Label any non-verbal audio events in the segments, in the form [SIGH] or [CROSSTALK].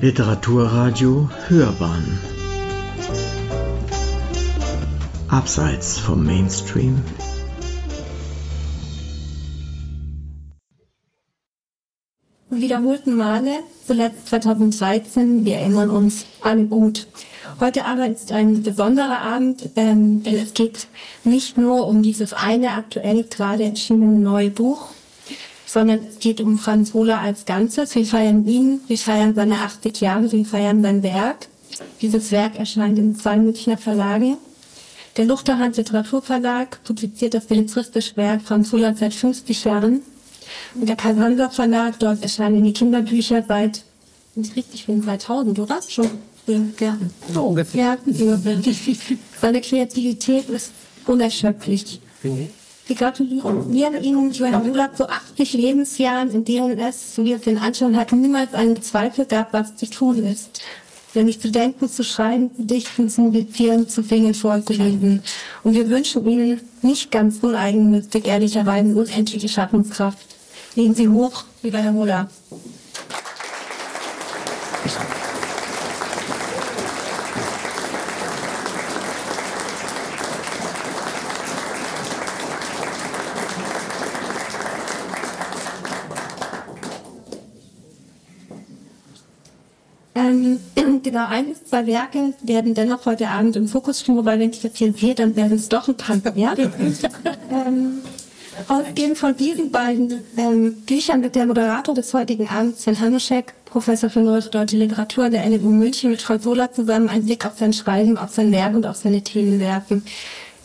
Literaturradio Hörbahn Abseits vom Mainstream wiederholten Male, zuletzt 2013, wir erinnern uns alle gut. Heute aber ist ein besonderer Abend, ähm, denn es geht nicht nur um dieses eine aktuell gerade erschienene neue Buch, sondern es geht um Franz Hohler als Ganzes. Wir feiern ihn, wir feiern seine 80 Jahre, wir feiern sein Werk. Dieses Werk erscheint in zwei Münchner Verlagen. Der Luchterhand Literaturverlag publiziert das belletristische Werk Franz Hohler seit 50 Jahren. Und der Karl-Hanser Verlag, dort erscheinen die Kinderbücher seit, nicht richtig, bin 2000, oder? Schon. Ja, so ungefähr. [LAUGHS] Seine Kreativität ist unerschöpflich. Wir gratulieren Ihnen, Johann Müller, zu 80 Lebensjahren, in denen es, wie es den Anschein hat, niemals einen Zweifel gab, was zu tun ist. Nämlich zu denken, zu schreiben, zu dichten, zu meditieren, zu singen, vorzulesen. Und wir wünschen Ihnen nicht ganz uneigennützig, ehrlicherweise, unendliche Schaffenskraft. Legen Sie hoch, lieber Herr Müller. Ähm, [LAUGHS] genau, ein bis zwei Werke werden dennoch heute Abend im Fokus stehen, wobei, wenn ich das hier sehe, dann werden es doch ein paar mehr. [LAUGHS] ähm, Ausgehend von diesen beiden ähm, Büchern wird der Moderator des heutigen Abends, Sven Hanuschek, Professor für Neuere Deutsche Literatur an der NMU München mit Franz Sola zusammen einen Blick auf sein Schreiben, auf sein Werk und auf seine Themen werfen.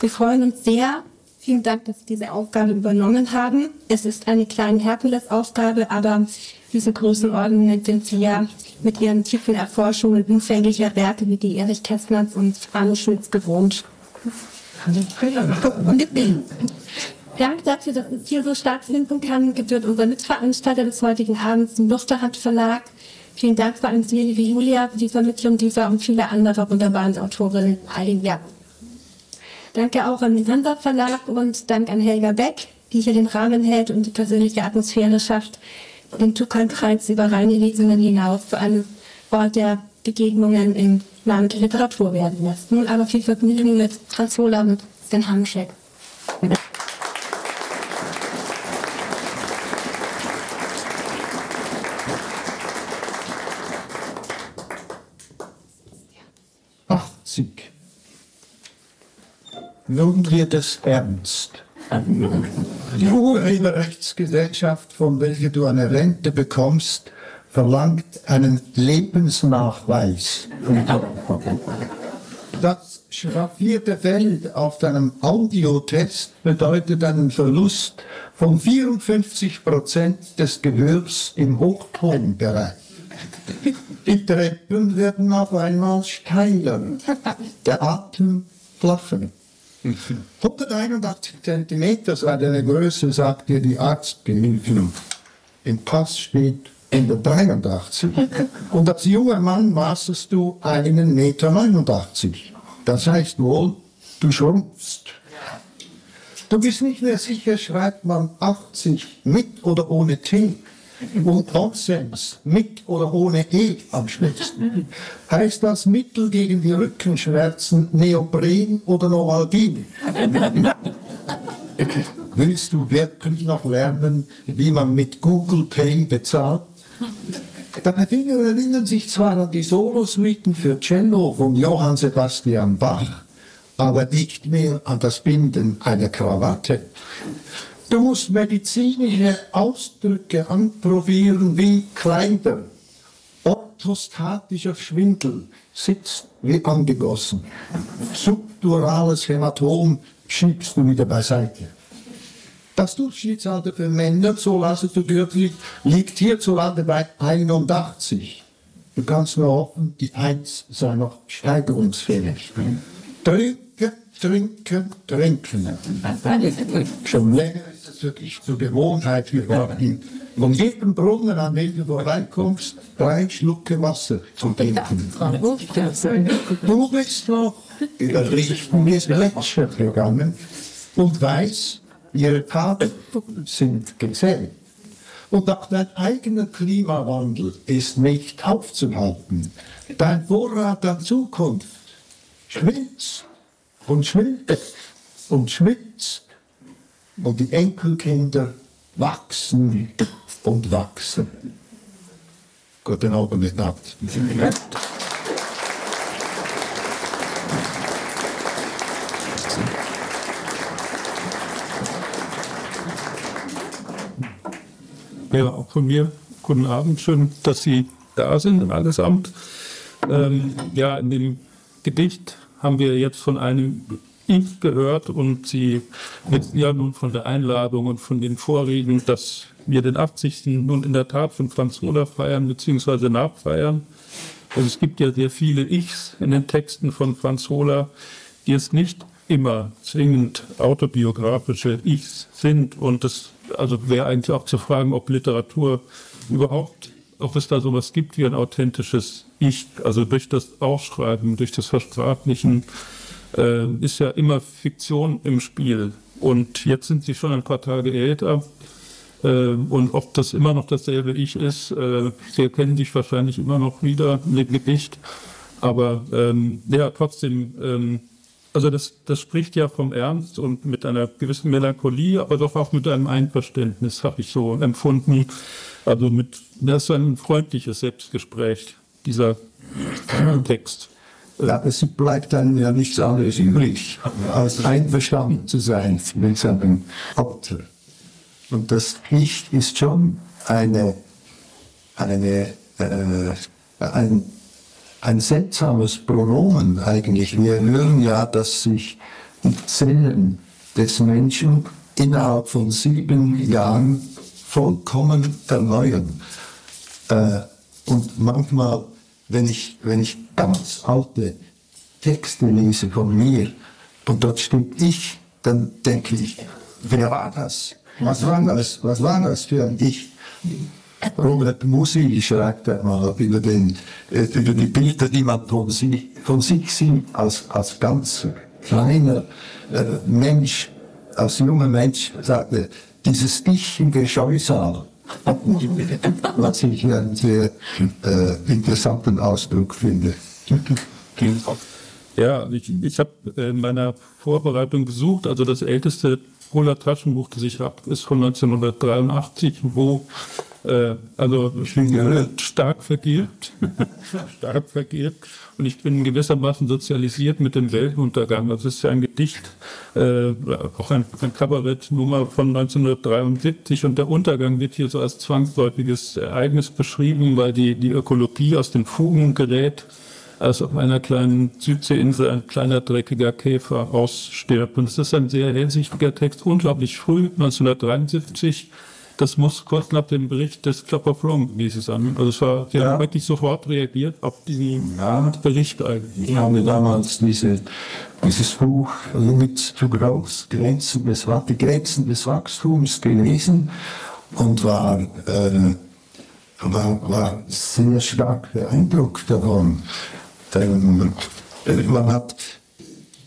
Wir freuen uns sehr. Vielen Dank, dass Sie diese Aufgabe übernommen haben. Es ist eine kleine Herkulesaufgabe, aber diese Größenordnungen sind Sie ja mit Ihren tiefen Erforschungen umfänglicher Werke wie die Erich Kästners und Arno Schmitz gewohnt. Dank dafür, dass es hier so stattfinden kann, gebührt unser Mitveranstalter des heutigen Abends, dem Luchterhand Verlag. Vielen Dank vor allem Julia, für die Vermittlung dieser und viele andere wunderbaren Autorinnen ein Jahr. Danke auch an den Hansa Verlag und Dank an Helga Beck, die hier den Rahmen hält und die persönliche Atmosphäre schafft, den Tukan-Kreis über reine Lesungen hinaus zu einem Ort der Begegnungen im Land der Literatur werden lässt. Nun aber viel Vergnügen mit Franz Hohler und Sven Hamschek. Nun wird es ernst. Die Urheberrechtsgesellschaft, von welcher du eine Rente bekommst, verlangt einen Lebensnachweis. Das schraffierte Feld auf deinem Audiotest bedeutet einen Verlust von 54 Prozent des Gehörs im Hochtonbereich. Die Treppen werden auf einmal steiler, der Atem flacher. 181 Zentimeter sei deine Größe, sagt dir die Arztgehilfin. Im Pass steht 183. Und als junger Mann maßest du einen Meter. 89. Das heißt wohl, du schrumpfst. Du bist nicht mehr sicher, schreibt man 80 mit oder ohne T und Nonsens mit oder ohne E am schlimmsten. Heißt das Mittel gegen die Rückenschmerzen Neopren oder Novalgin? Willst du wirklich noch lernen, wie man mit Google Pay bezahlt? Deine Finger erinnern sich zwar an die Solosuiten für Cello von Johann Sebastian Bach, aber nicht mehr an das Binden einer Krawatte. Du musst medizinische Ausdrücke anprobieren wie Kleider. Orthostatischer Schwindel sitzt wie angegossen. Subdurales Hämatom schiebst du wieder beiseite. Das Durchschnittsalter für Männer, so lasse du gehört, liegt hierzulande bei 81. Du kannst nur hoffen, die 1 sei noch steigerungsfähig. Trinken, trinken, trinken. Schon länger wirklich zur Gewohnheit geworden, von jedem Brunnen, an dem du vorbeikommst, drei Schlucke Wasser zu trinken. Du bist noch über Richtunges Gletscher gegangen und weißt, ihre Taten sind gezählt. Und auch dein eigener Klimawandel ist nicht aufzuhalten. Dein Vorrat an Zukunft schwindet und schwindet und schwindet. Und die Enkelkinder wachsen und wachsen. Guten Abend miteinander. Ja, auch von mir guten Abend. Schön, dass Sie da sind, allesamt. Ähm, ja, in dem Gedicht haben wir jetzt von einem gehört und Sie jetzt ja nun von der Einladung und von den Vorreden, dass wir den 80. nun in der Tat von Franz Roder feiern bzw. nachfeiern. Also es gibt ja sehr viele Ichs in den Texten von Franz Roder, die es nicht immer zwingend autobiografische Ichs sind und das also wäre eigentlich auch zu fragen, ob Literatur überhaupt, ob es da sowas gibt wie ein authentisches Ich, also durch das Ausschreiben, durch das Versprachlichen, äh, ist ja immer Fiktion im Spiel. Und jetzt sind sie schon ein paar Tage älter. Äh, und ob das immer noch dasselbe Ich ist, äh, sie erkennen sich wahrscheinlich immer noch wieder dem Gedicht. Aber ähm, ja, trotzdem, ähm, also das, das spricht ja vom Ernst und mit einer gewissen Melancholie, aber doch auch mit einem Einverständnis, habe ich so empfunden. Also mit, das ist ein freundliches Selbstgespräch, dieser [CLEARS THROAT] Text. Ja, es bleibt dann ja nichts anderes übrig, als einverstanden zu sein mit seinem Autor. Und das Ich ist schon eine, eine, äh, ein ein seltsames Pronomen eigentlich. Wir hören ja, dass sich die Zellen des Menschen innerhalb von sieben Jahren vollkommen erneuern. Äh, und manchmal, wenn ich, wenn ich ganz alte Texte lese von mir und dort steht ich, dann denke ich, wer war das? Was war das? Was war das für ein Ich? Robert Musi schreibt einmal über, den, äh, über die Bilder, die man von sich, von sich sieht, als, als ganz kleiner äh, Mensch, als junger Mensch, sagte, dieses Ich im Gescheusal. Was ich einen sehr äh, interessanten Ausdruck finde. Ja, ich, ich habe in meiner Vorbereitung gesucht, also das älteste Roller Taschenbuch, das ich habe, ist von 1983, wo äh, also stark vergilbt, [LAUGHS] stark vergilbt und ich bin gewissermaßen sozialisiert mit dem Weltuntergang. Das ist ja ein Gedicht, äh, auch ein, ein Kabarettnummer von 1973 und der Untergang wird hier so als zwangsläufiges Ereignis beschrieben, weil die, die Ökologie aus den Fugen gerät als auf einer kleinen Südseeinsel ein kleiner dreckiger Käfer ausstirbt. Und es ist ein sehr hellsichtiger Text, unglaublich früh, 1973 das muss kurz nach dem Bericht des Club of Rome gewesen sein. Also es war, sie ja. haben wirklich sofort reagiert auf diesen ja. Bericht eigentlich. Ich habe damals diese, dieses Buch Limits to Growth, Grenzen des, die Grenzen des Wachstums gelesen und war, äh, war, war sehr stark beeindruckt davon. Denn man hat,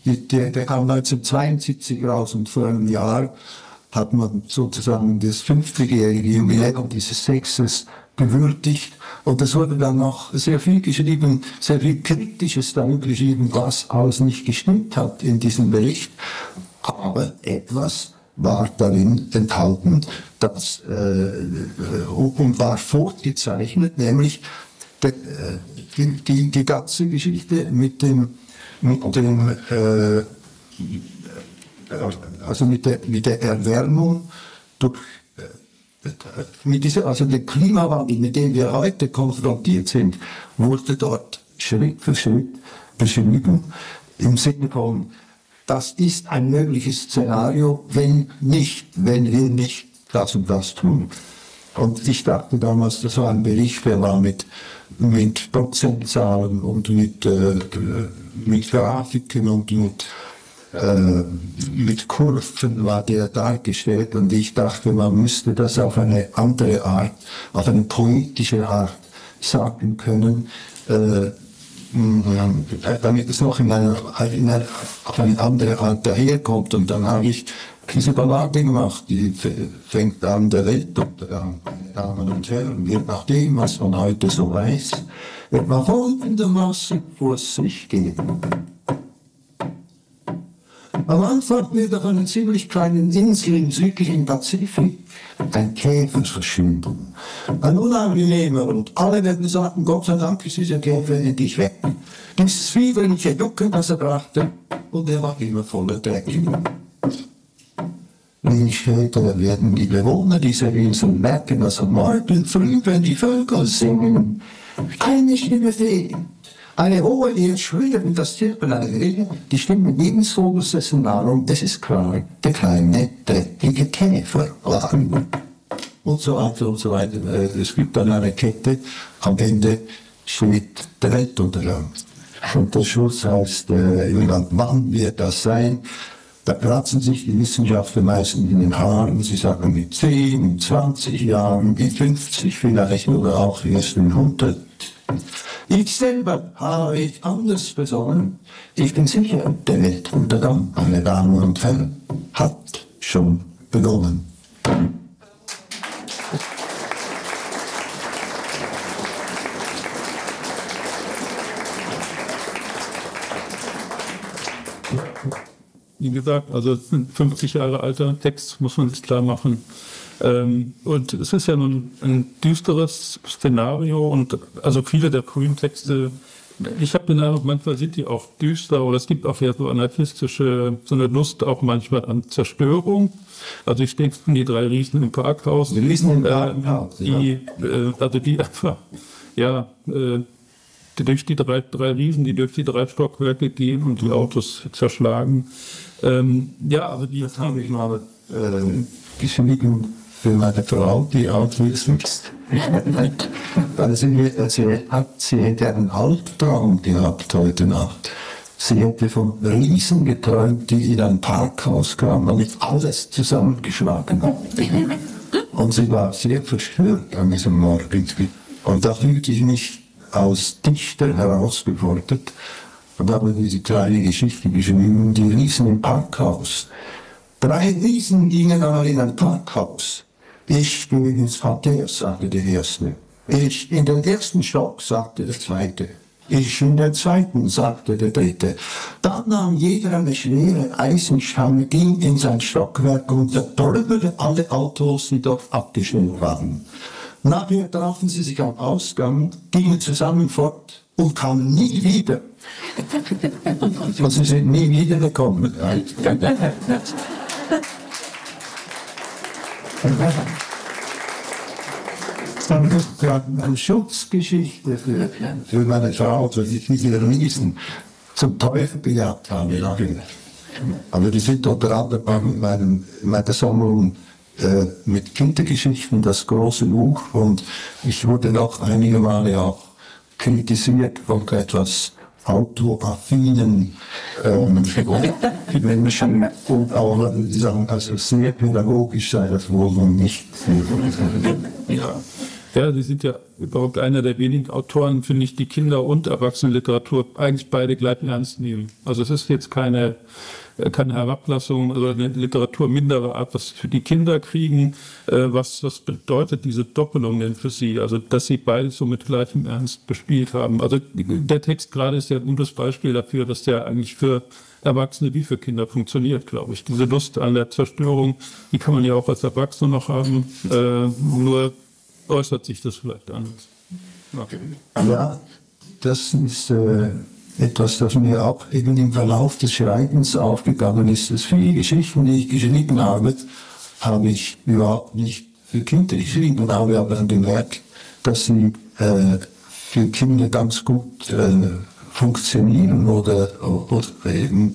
der, der kam 1972 raus und vor einem Jahr hat man sozusagen das 50-jährige Jubiläum dieses Sexes gewürdigt. Und es wurde dann noch sehr viel geschrieben, sehr viel Kritisches darüber geschrieben, was alles nicht gestimmt hat in diesem Bericht. Aber etwas war darin enthalten, das äh, und war vorgezeichnet, nämlich de, äh, die, die, die ganze Geschichte mit dem, mit dem äh, also mit der, mit der Erwärmung durch äh, mit dieser, also der Klimawandel, mit dem wir heute konfrontiert sind, wurde dort Schritt für Schritt beschrieben im Sinne von, das ist ein mögliches Szenario, wenn nicht, wenn wir nicht das und das tun. Und ich dachte damals, das war ein Bericht, der war mit, mit Prozentzahlen und mit, äh, mit Grafiken und mit äh, mit Kurven war der dargestellt und ich dachte, man müsste das auf eine andere Art, auf eine poetische Art sagen können, äh, damit es noch in einer, in einer, auf eine andere Art daherkommt. Und dann habe ich diese Ballade gemacht, die fängt an der Weltuntergang. Damen und Herren, je nachdem, was man heute so weiß, wird man folgendermaßen vor sich gehen. Am Anfang wird auf einer ziemlich kleinen Insel im südlichen Pazifik ein Käfer verschwinden. Ein unangenehmer und alle werden sagen, Gott sei Dank ist dieser Käfer endlich weg. Dieses fieberliche Jucken, das er brachte, und er war immer voller Dreck. Wenig später werden die Bewohner dieser Insel merken, dass am Morgen früh, wenn die Vögel singen, keine Stimme fehlt. Eine hohe und das Rede, die Vogels dessen Nahrung, das ist klar, der kleine, dreckige Käfer. Und so weiter und so weiter. Es gibt dann eine Kette, am Ende steht der Weltuntergang. Und der Schluss heißt, äh, wann wird das sein? Da kratzen sich die Wissenschaftler meistens in den Haaren. Sie sagen mit 10, in 20 Jahren, in 50 vielleicht oder auch erst in 100. Ich selber habe mich anders besonnen. Ich bin sicher, der Weltuntergang, meine Damen und Herren, hat schon begonnen. Wie gesagt, also 50 Jahre alter Text, muss man sich klar machen. Ähm, und es ist ja nun ein düsteres Szenario und also viele der frühen Texte, ich habe den Eindruck, manchmal sind die auch düster oder es gibt auch ja so anarchistische, so eine Lust auch manchmal an Zerstörung. Also ich denke an die drei Riesen im Parkhaus. Die Riesen im Parkhaus, äh, die, äh, also die einfach, ja, äh, die durch die drei, drei Riesen, die durch die drei Stockwerke gehen und die Autos zerschlagen. Ähm, ja, also die Das habe ich mal äh, geschrieben für meine Frau, die Autismus ist. Weil sie erzählt hat, sie hätte einen Albtraum gehabt heute Nacht. Sie hätte von Riesen geträumt, die in ein Parkhaus kamen und alles zusammengeschlagen haben. Und sie war sehr verstört an diesem Morgen. Und da fühlte ich mich als Dichter herausgefordert und habe diese kleine Geschichte geschrieben, die Riesen im Parkhaus. Drei Riesen gingen einmal in ein Parkhaus. Ich gehe ins Parterre, sagte der Erste. Ich in den ersten Stock, sagte der Zweite. Ich in den zweiten, sagte der Dritte. Dann nahm jeder eine schwere Eisenstange, ging in sein Stockwerk und zertrümmerte alle Autos, die dort abgestellt waren. Nachher trafen sie sich am Ausgang, gingen zusammen fort und kamen nie wieder. [LAUGHS] Und sie sind nie wiedergekommen. [LAUGHS] Dann ist ja eine Schutzgeschichte für, für meine Frau, dass ich diese Riesen zum Teufel gejagt habe. Aber die sind unter anderem in meinem, in meiner Sammlung äh, mit Kindergeschichten, das große Buch. Und ich wurde noch einige Male auch kritisiert von etwas autoaffinen ähm, Menschen und auch, die sagen, also sehr pädagogisch sei das wohl noch nicht. Ja. Ja, Sie sind ja überhaupt einer der wenigen Autoren, finde ich, die Kinder- und Erwachsenenliteratur eigentlich beide gleich ernst nehmen. Also es ist jetzt keine, äh, keine Herablassung oder eine Literatur minderer Art, was für die Kinder kriegen. Äh, was, was bedeutet diese Doppelung denn für Sie? Also, dass Sie beide so mit gleichem Ernst bespielt haben. Also der Text gerade ist ja ein gutes Beispiel dafür, dass der eigentlich für Erwachsene wie für Kinder funktioniert, glaube ich. Diese Lust an der Zerstörung, die kann man ja auch als Erwachsene noch haben. Äh, nur äußert sich das vielleicht anders. Okay. Ja, das ist äh, etwas, das mir auch eben im Verlauf des Schreibens aufgegangen ist. Dass viele Geschichten, die ich geschrieben habe, habe ich überhaupt nicht für Kinder geschrieben habe aber gemerkt, dass sie äh, für Kinder ganz gut äh, funktionieren oder, oder eben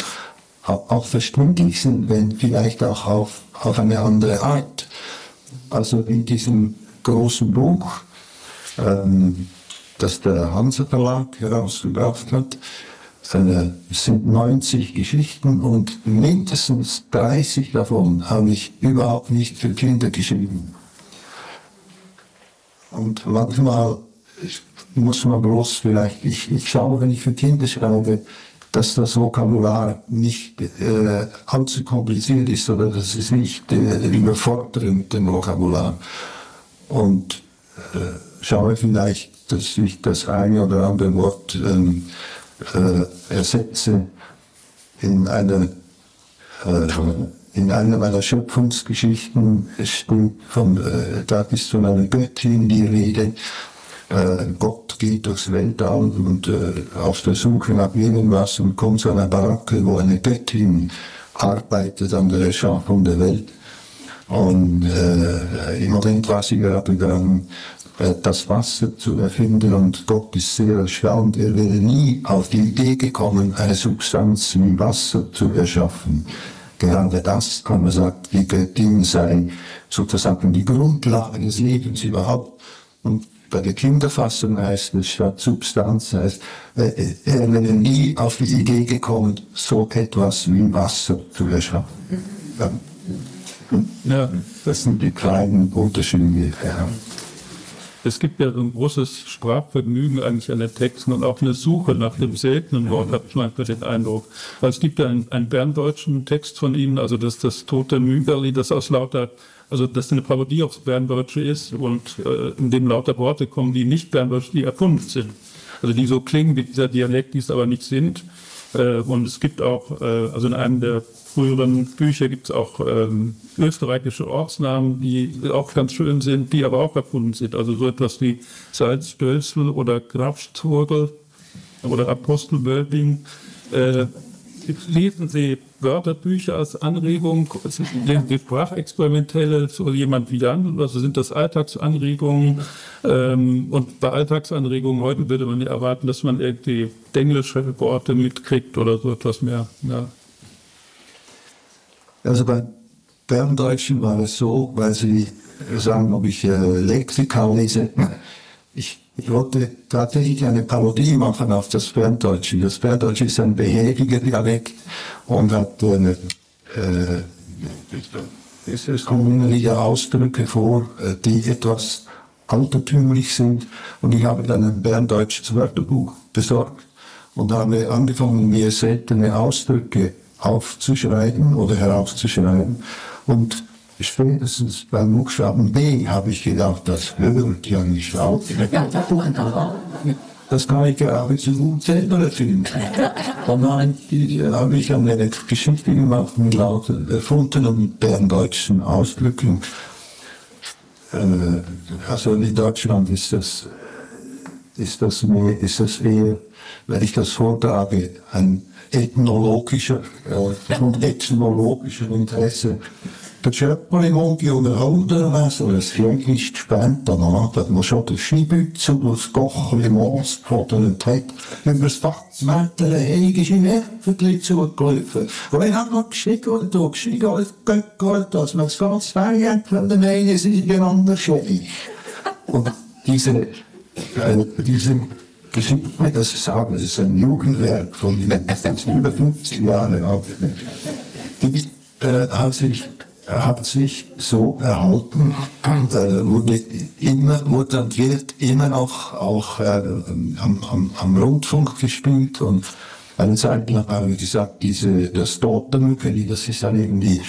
auch verständlich sind, wenn vielleicht auch auf, auf eine andere Art. Also in diesem großen Buch, ähm, das der Hansa Verlag herausgebracht hat. Es sind 90 Geschichten und mindestens 30 davon habe ich überhaupt nicht für Kinder geschrieben. Und manchmal muss man bloß vielleicht, ich, ich schaue, wenn ich für Kinder schreibe, dass das Vokabular nicht äh, allzu kompliziert ist oder dass es nicht äh, überfordert mit dem Vokabular. und äh, schaue vielleicht, dass ich das eine oder andere Wort ähm, äh, ersetze in einer äh, in einer meiner Schöpfungsgeschichten steht von, äh, da ist von einer Göttin die Rede. Äh, Gott geht durchs Weltall und äh, auf der Suche nach irgendwas und kommt zu einer Baracke, wo eine Göttin arbeitet an der Erschaffung der Welt. Und äh, im Moment war sie gerade daran, äh, das Wasser zu erfinden und Gott ist sehr erstaunt. Er wäre nie auf die Idee gekommen, eine Substanz wie Wasser zu erschaffen. Gerade das, kann man sagen, die Göttin sei sozusagen die Grundlage des Lebens überhaupt. Und bei der Kinderfassung heißt es statt Substanz, heißt, äh, er wäre nie auf die Idee gekommen, so etwas wie Wasser zu erschaffen. Ja. Ja. Das sind die kleinen Unterschiede. Ja. Es gibt ja ein großes Sprachvergnügen eigentlich an den Texten und auch eine Suche nach dem seltenen Wort, habe ich manchmal den Eindruck. Weil es gibt ja einen, einen berndeutschen Text von Ihnen, also das, das Tote Mügerli, das aus lauter, also das eine Parodie aufs Berndeutsche ist und äh, in dem lauter Worte kommen, die nicht Berndeutsch, die erfunden sind. Also die so klingen wie dieser Dialekt, die es aber nicht sind. Äh, und es gibt auch, äh, also in einem der früheren Bücher gibt es auch ähm, österreichische Ortsnamen, die auch ganz schön sind, die aber auch erfunden sind. Also so etwas wie Salzstößel oder Grafsturgel oder Apostelwölbing. Äh, lesen Sie Wörterbücher als Anregung? Lesen Sie Sprachexperimentelle so jemand wie Jan? Also sind das Alltagsanregungen? Ähm, und bei Alltagsanregungen heute würde man ja erwarten, dass man irgendwie englische Worte mitkriegt oder so etwas mehr. Ja. Also bei Berndeutschen war es so, weil Sie sagen, ob ich äh, Lexika lese. Ich, ich wollte tatsächlich eine Parodie machen auf das Berndeutsche. Das Berndeutsche ist ein behäbiger Dialekt und hat eine, äh, es kommen immer wieder Ausdrücke vor, äh, die etwas altertümlich sind. Und ich habe dann ein berndeutsches Wörterbuch besorgt und habe angefangen, mir seltene Ausdrücke aufzuschreiben oder herauszuschreiben. Und spätestens beim Buchstaben B habe ich gedacht, das hört ja nicht auf. Das kann ich geradezu gut selber erfinden. Dann habe ich eine Geschichte gemacht mit lauter erfundenen berndeutschen Ausdrücken. Äh, also in Deutschland ist das, ist das, mehr, ist das eher, wenn ich das vortrage, ein ethnologischer, äh, von ethnologischem Interesse. Der Schöpferling unterhalten also es vielleicht später noch, dass man schon den Skibütze und das Kochli Moos gefordert hat, über das Fachswetter heigische Nerven zugelaufen. Und wenn hat man gestiegen und als Göckel, dass man das ganz fein hat, wenn der eine sich einander schädigt. Und diese, äh, diese Geschichte, das ist sagen, das ist ein Jugendwerk von über 50 Jahren. Die äh, hat sich hat sich so erhalten, äh, wurde immer, und wird immer noch auch äh, am, am, am Rundfunk gespielt und eine Zeit lang habe ich gesagt, diese, das Totemügeli, das ist dann irgendwie,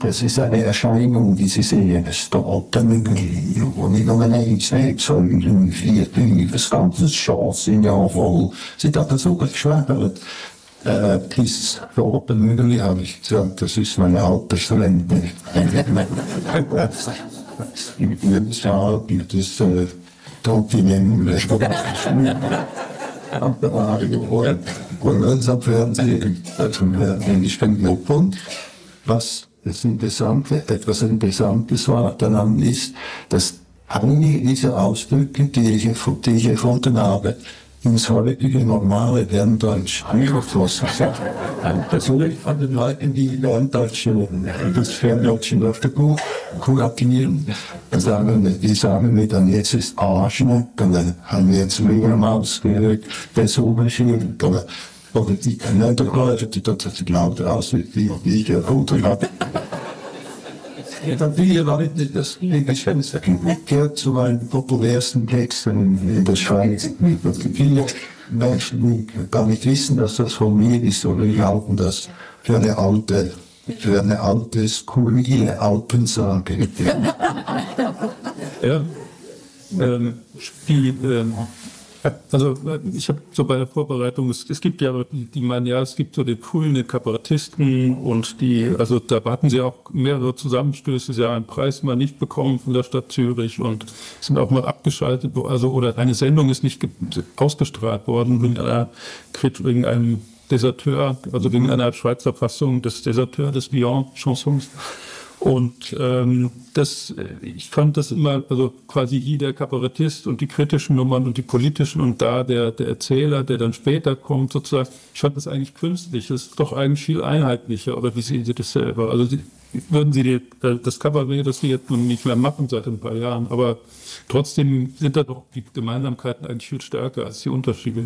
das ist eine Erscheinung, die Sie sehen, das Totemügeli, wo nicht nur ein sechs, sondern vier, fünf, das ganze Chance in ja voll. Sie hat so geschwärmt. Äh, dieses Totemügeli habe ich gesagt, das ist meine Altersrente. Ja, das, äh, Totemügeli. Und unser Fernsehen, ich bin Punkt. Was das Interessante, etwas Interessantes war daran ist, dass einige dieser Ausdrücke, die ich, die ich erfunden habe, ins heutige normale Berndeutsch eingeflossen sind. Natürlich von den Leuten, die Berndeutsche, das Ferndeutsche Wörterbuch kuratieren, sagen, die sagen mir dann, jetzt ist Arschneck, dann haben wir jetzt Mehrmaus gehört, der Oberschild, oder, oder die Leute, die dort lauter aus, wie ich erfunden habe. Dann viele Leute, das gehört zu meinen populärsten Texten in der Schweiz. Viele Menschen, die gar nicht wissen, dass das von mir ist, oder die halten das für eine alte, für eine alte, skurrile Alpensage. Ja. ähm, die, ähm, also äh, ich habe so bei der Vorbereitung, es, es gibt ja die meinen, ja, es gibt so den coolen Kabarettisten und die, also da hatten sie auch mehrere Zusammenstöße, sie haben einen Preis mal nicht bekommen von der Stadt Zürich und sind auch mal abgeschaltet, also oder eine Sendung ist nicht ausgestrahlt worden wegen einer wegen einem Deserteur, also wegen einer Schweizer Fassung des Deserteur des Lyon-Chansons. Und ähm, das, ich fand das immer, also quasi hier der Kabarettist und die kritischen Nummern und die politischen und da der, der Erzähler, der dann später kommt, sozusagen, ich fand das eigentlich künstlich, das ist doch eigentlich viel einheitlicher, oder wie sehen Sie das selber? Also Sie, würden Sie die, das Kabarett, das Sie jetzt nun nicht mehr machen seit ein paar Jahren, aber trotzdem sind da doch die Gemeinsamkeiten eigentlich viel stärker als die Unterschiede.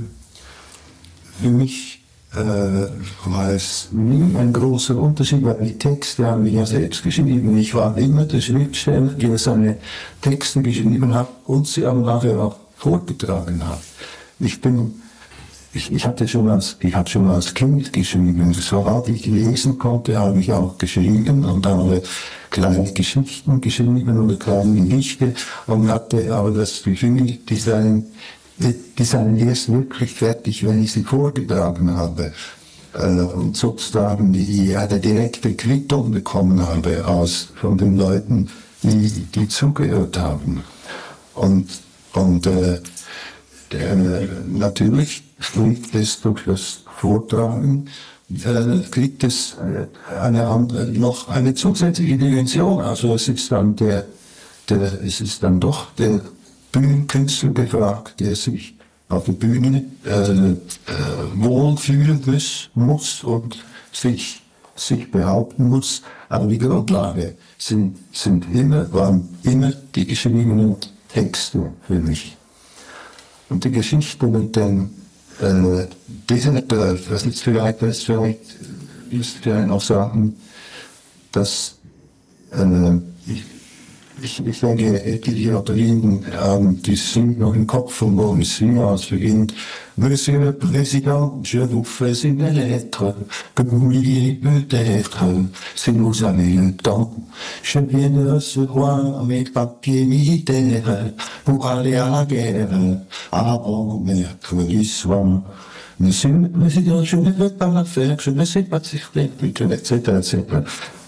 Für mich äh, war es nie ein großer Unterschied, weil die Texte haben wir ja selbst geschrieben. Ich war immer der Schriftsteller, der seine Texte geschrieben hat und sie aber nachher auch vorgetragen hat. Ich bin, ich, ich hatte schon als, ich hatte schon als Kind geschrieben. Sobald ich lesen konnte, habe ich auch geschrieben und habe kleine Geschichten geschrieben oder kleine Gedichte und hatte aber das Gefühl, die seien die sind erst wirklich fertig, wenn ich sie vorgetragen habe. Äh, und sozusagen die, eine direkte Quittung bekommen habe aus, von den Leuten, die, die zugehört haben. Und, und äh, der, natürlich kriegt es durch das Vortragen, äh, kriegt es äh, eine andere, noch eine zusätzliche Dimension. Also es ist dann der, der, es ist dann doch der Bühnenkünstler gefragt, der sich auf der Bühne äh, äh, wohlfühlen muss, muss und sich, sich behaupten muss. Aber die Grundlage sind, sind immer, waren immer die geschriebenen Texte für mich. Und die Geschichte mit den äh, Deserteur, das ist vielleicht, das vielleicht, ist vielleicht noch sagen, dass äh, ich ich, ich denke, etliche Batterien haben die sind noch im Kopf von Boris Siemens beginnt. Monsieur le Président, je vous fais une lettre que vous m'oubliez peut-être si vous avez le temps. Je viens de recevoir mes papiers militaires pour aller à la guerre avant mercredi soir. Monsieur le Président, je ne veux pas la faire, je ne sais pas circuler, etc., etc.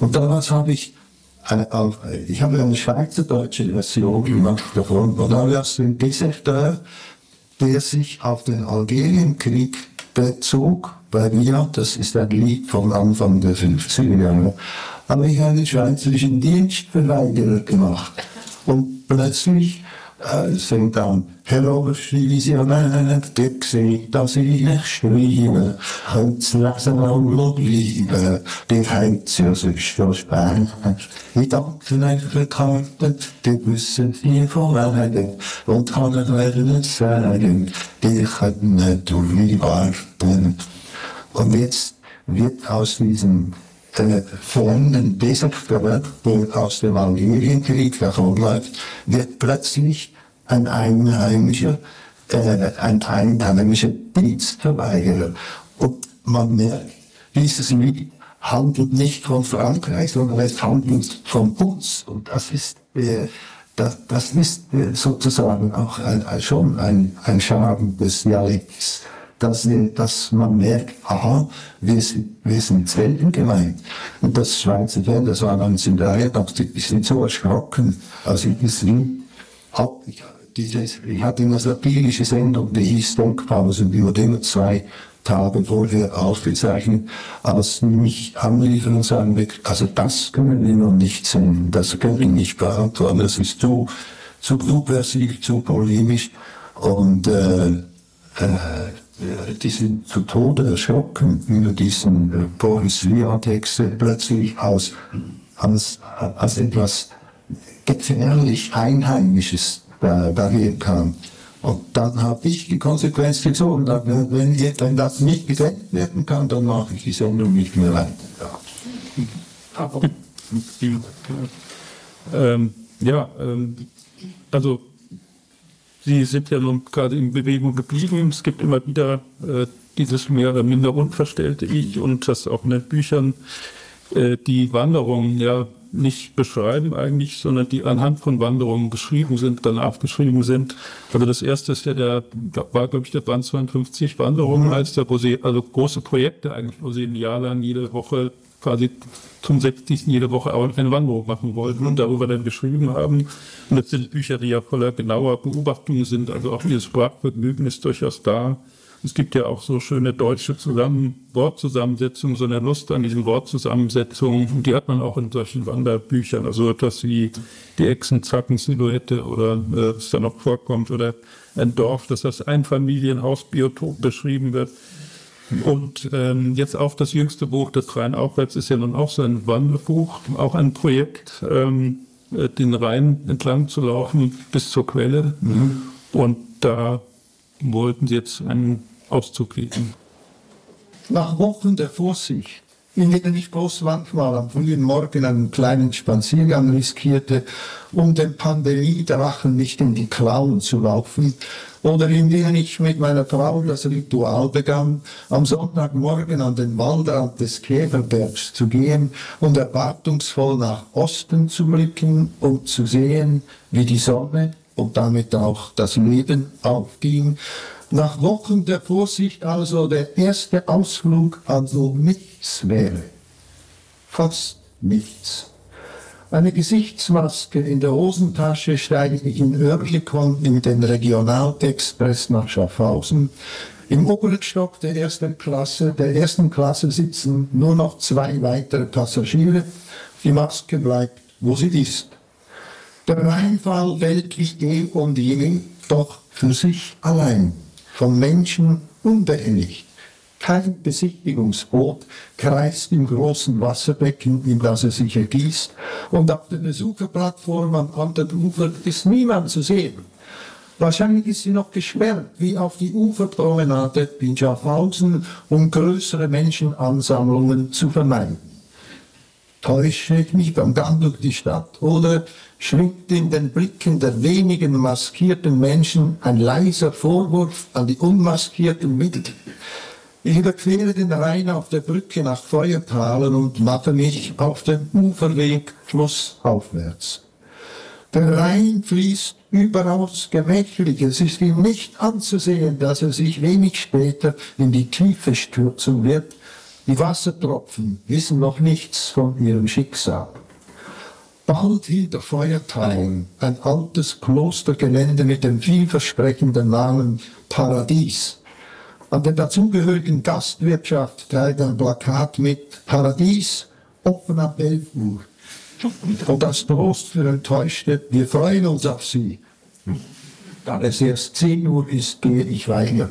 Und damals habe ich ich habe eine schweizerdeutsche Version gemacht davon, und da war es ein Deserteur, der sich auf den Algerienkrieg bezog. Bei mir, das ist ein Lied vom Anfang der 50er Jahre, habe ich einen schweizerischen Dienstverweigerer gemacht. Und plötzlich äh, sind dann Herausschließungen gesehen, dass ich nicht und zu lesen auch bleiben, die Heiz ja sonst so spät. Ich danke euch Karten, die wissen viel von werden, und kann ich werden sagen, die können durch warten. Und jetzt wird aus diesem fernen Deserteur, der aus dem Algerienkrieg davonläuft, wird plötzlich ein Einheimischer, äh, ein einheimischer Dienstverweigerer. Und man merkt, dieses Lied handelt nicht von Frankreich, sondern es handelt von uns. Und das ist, äh, das, das ist äh, sozusagen auch ein, schon ein, ein Charme des Dialekts dass, dass man merkt, aha, wir sind, wir sind selten gemeint. Und das Schweizer Fan, das war 1983, die sind so erschrocken, als ich das Lied hab. Ich, dieses, ich hatte eine satirische Sendung, die hieß Denkpause, die wurde immer zwei Tage vorher aufgezeichnet, als mich anriefen und sagen, also das können wir noch nicht sehen, das können wir nicht beantworten, das ist zu, zu subversiv, zu polemisch und äh, äh, die sind zu Tode erschrocken über diesen äh, Boris Vian-Texte plötzlich aus, als, als etwas gefährlich Einheimisches da, dahin kam. Und dann habe ich die Konsequenz gezogen. Wenn, wenn das nicht gesendet werden kann, dann mache ich die Sendung nicht mehr weiter. Ja, [LAUGHS] ähm, ja ähm, also Sie sind ja nun gerade in Bewegung geblieben. Es gibt immer wieder äh, dieses mehr oder minder unverstellte Ich und das auch in den Büchern. Äh, die Wanderung, ja, nicht beschreiben eigentlich, sondern die anhand von Wanderungen geschrieben sind, dann abgeschrieben sind. Also das erste ist ja der, war glaube ich der Band 52 Wanderungen, mhm. als der, wo sie, also große Projekte eigentlich, wo sie ein Jahr lang jede Woche quasi zum 60. jede Woche auch eine Wanderung machen wollten und darüber dann geschrieben haben. Und das sind Bücher, die ja voller genauer Beobachtungen sind. Also auch dieses Sprachvergnügen ist durchaus da. Es gibt ja auch so schöne deutsche Zusammen Wortzusammensetzungen, so eine Lust an diesen Wortzusammensetzungen. Die hat man auch in solchen Wanderbüchern. Also etwas wie die Echsenzacken-Silhouette oder äh, was da noch vorkommt oder ein Dorf, das als Einfamilienhausbiotop beschrieben wird. Und ähm, jetzt auch das jüngste Buch, das Rhein aufwärts, ist ja nun auch so ein Wanderbuch, auch ein Projekt, ähm, äh, den Rhein entlang zu laufen bis zur Quelle. Mhm. Und da wollten sie jetzt einen Auszug kriegen. Nach Wochen der Vorsicht, in denen ich bloß manchmal am frühen Morgen einen kleinen Spaziergang riskierte, um den Pandemiedrachen nicht in die Klauen zu laufen, oder in denen ich mit meiner Frau das Ritual begann, am Sonntagmorgen an den Waldrand des Käferbergs zu gehen und erwartungsvoll nach Osten zu blicken, um zu sehen, wie die Sonne und damit auch das Leben aufging nach Wochen der Vorsicht also der erste Ausflug also nichts wäre. Fast nichts. Eine Gesichtsmaske in der Hosentasche steige ich in Oerlikon in den Regionalexpress nach Schaffhausen. Im oberen Stock der ersten Klasse, der ersten Klasse sitzen nur noch zwei weitere Passagiere. Die Maske bleibt, wo sie ist. Der Rheinfall weltlich eh und je, doch für sich allein vom Menschen unbehelligt. Kein Besichtigungsboot kreist im großen Wasserbecken, in das er sich ergießt, und auf der Besucherplattform am anderen Ufer ist niemand zu sehen. Wahrscheinlich ist sie noch gesperrt, wie auf die Uferpromenade in Schaffhausen, um größere Menschenansammlungen zu vermeiden. Täusche ich mich beim Gang durch die Stadt oder schwingt in den Blicken der wenigen maskierten Menschen ein leiser Vorwurf an die unmaskierten mit. Ich überquere den Rhein auf der Brücke nach Feuertalen und mache mich auf dem Uferweg flussaufwärts. Der Rhein fließt überaus gemächlich. Es ist ihm nicht anzusehen, dass er sich wenig später in die Tiefe stürzen wird. Die Wassertropfen wissen noch nichts von ihrem Schicksal bald hinter Feuerteilen ein altes Klostergelände mit dem vielversprechenden Namen Paradies. An der dazugehörigen Gastwirtschaft trägt ein Plakat mit Paradies, offen ab 11 Uhr. Und das Trost für Enttäuschte, wir freuen uns auf Sie. Da es erst 10 Uhr ist, gehe ich weiter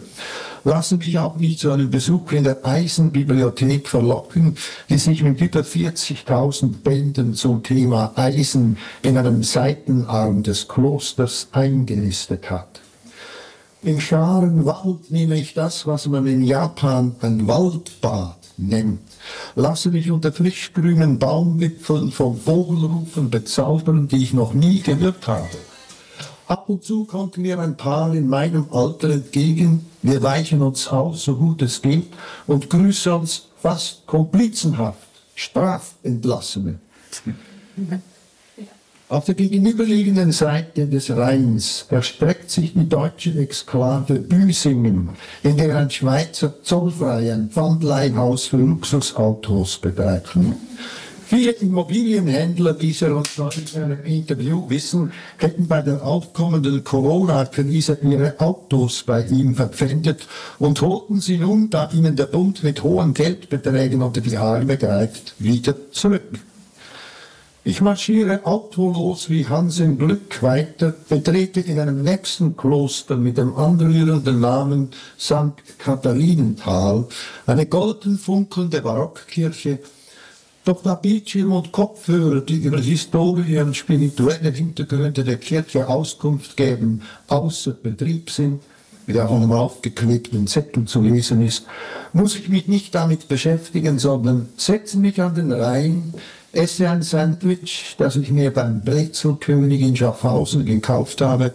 lassen mich auch nicht zu einem Besuch in der Eisenbibliothek verlocken, die sich mit über 40.000 Bänden zum Thema Eisen in einem Seitenarm des Klosters eingelistet hat. Im Scharenwald nehme ich das, was man in Japan ein Waldbad nennt. Lasse mich unter frischgrünen Baumwipfeln von Vogelrufen bezaubern, die ich noch nie gehört habe. Ab und zu kommt mir ein Paar in meinem Alter entgegen. Wir weichen uns aus, so gut es geht, und grüßen uns fast komplizenhaft, Strafentlassene. [LAUGHS] Auf der gegenüberliegenden Seite des Rheins erstreckt sich die deutsche Exklave Büsingen, in der ein Schweizer zollfrei ein Pfandleihhaus für Luxusautos betreibt. Viele Immobilienhändler, die Sie uns noch in einem Interview wissen, hätten bei der aufkommenden Corona-Krise ihre Autos bei ihm verpfändet und holten sie nun, da ihnen der Bund mit hohen Geldbeträgen unter die Arme greift, wieder zurück. Ich marschiere autolos wie Hans im Glück weiter, betrete in einem nächsten Kloster mit dem anrührenden Namen St. Katharinenthal eine golden funkelnde Barockkirche, doch da Bildschirm und Kopfhörer, die über Historie und spirituelle Hintergründe der Kirche Auskunft geben, außer Betrieb sind, wie auf einem aufgeklebten Zettel zu lesen ist, muss ich mich nicht damit beschäftigen, sondern setze mich an den Rhein, esse ein Sandwich, das ich mir beim Brezelkönig in Schaffhausen gekauft habe,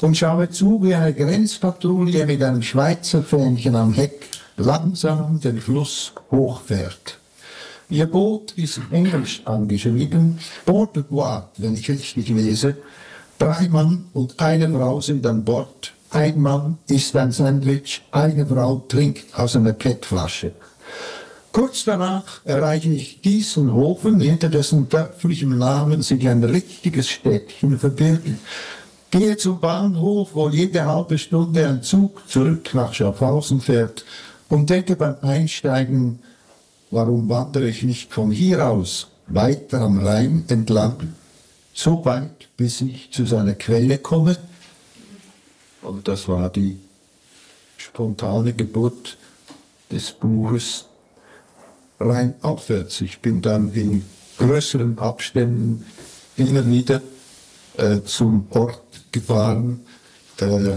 und schaue zu, wie eine Grenzpatrouille mit einem Schweizer Fähnchen am Heck langsam den Fluss hochfährt. Ihr Boot ist englisch angeschrieben, Port de Bois, wenn ich richtig lese. Drei Mann und eine Frau sind an Bord. Ein Mann isst ein Sandwich, eine Frau trinkt aus einer PET-Flasche. Kurz danach erreiche ich Gießenhofen, hinter dessen dörflichem Namen sich ein richtiges Städtchen verbirgt. Gehe zum Bahnhof, wo jede halbe Stunde ein Zug zurück nach Schaffhausen fährt und denke beim Einsteigen, warum wandere ich nicht von hier aus weiter am Rhein entlang, so weit, bis ich zu seiner Quelle komme? Und das war die spontane Geburt des Buches rein aufwärts. Ich bin dann in größeren Abständen immer wieder äh, zum Ort gefahren, äh,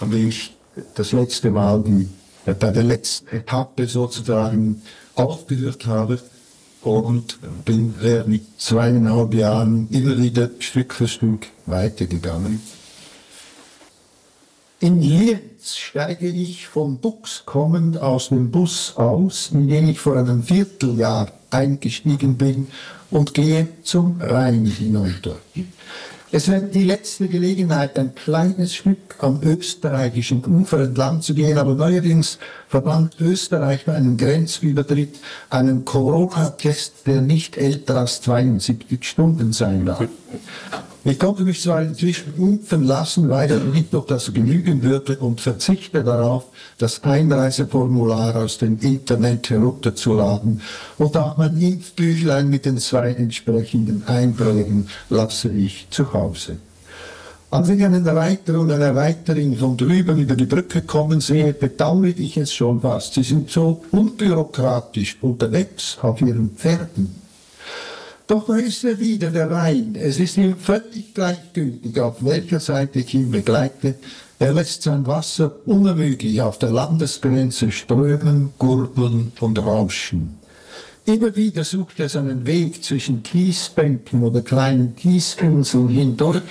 an dem ich das letzte Mal die, äh, bei der letzten Etappe sozusagen aufgehört habe und bin während zweieinhalb Jahren immer wieder Stück für Stück weitergegangen. In Lienz steige ich vom Bux kommend aus dem Bus aus, in den ich vor einem Vierteljahr eingestiegen bin und gehe zum Rhein hinunter. Es wäre die letzte Gelegenheit, ein kleines Stück am österreichischen Ufer entlang zu gehen, aber neuerdings verbannt Österreich bei einem Grenzübertritt einen Corona-Test, der nicht älter als 72 Stunden sein darf. Ich konnte mich zwar inzwischen impfen lassen, weil er nicht noch das genügen würde und verzichte darauf, das Einreiseformular aus dem Internet herunterzuladen und auch mein Impfbüchlein mit den zwei entsprechenden Einträgen lasse ich zu Hause. Als ich einen Reiter und eine Reiterin von drüben über die Brücke kommen sehe, bedauere ich es schon fast. Sie sind so unbürokratisch unterwegs auf ihren Pferden. Doch da ist er wieder, der Rhein. Es ist ihm völlig gleichgültig, auf welcher Seite ich ihn begleite. Er lässt sein Wasser unermüdlich auf der Landesgrenze strömen, gurgeln und rauschen. Immer wieder sucht er seinen Weg zwischen Kiesbänken oder kleinen Kiesinseln hindurch,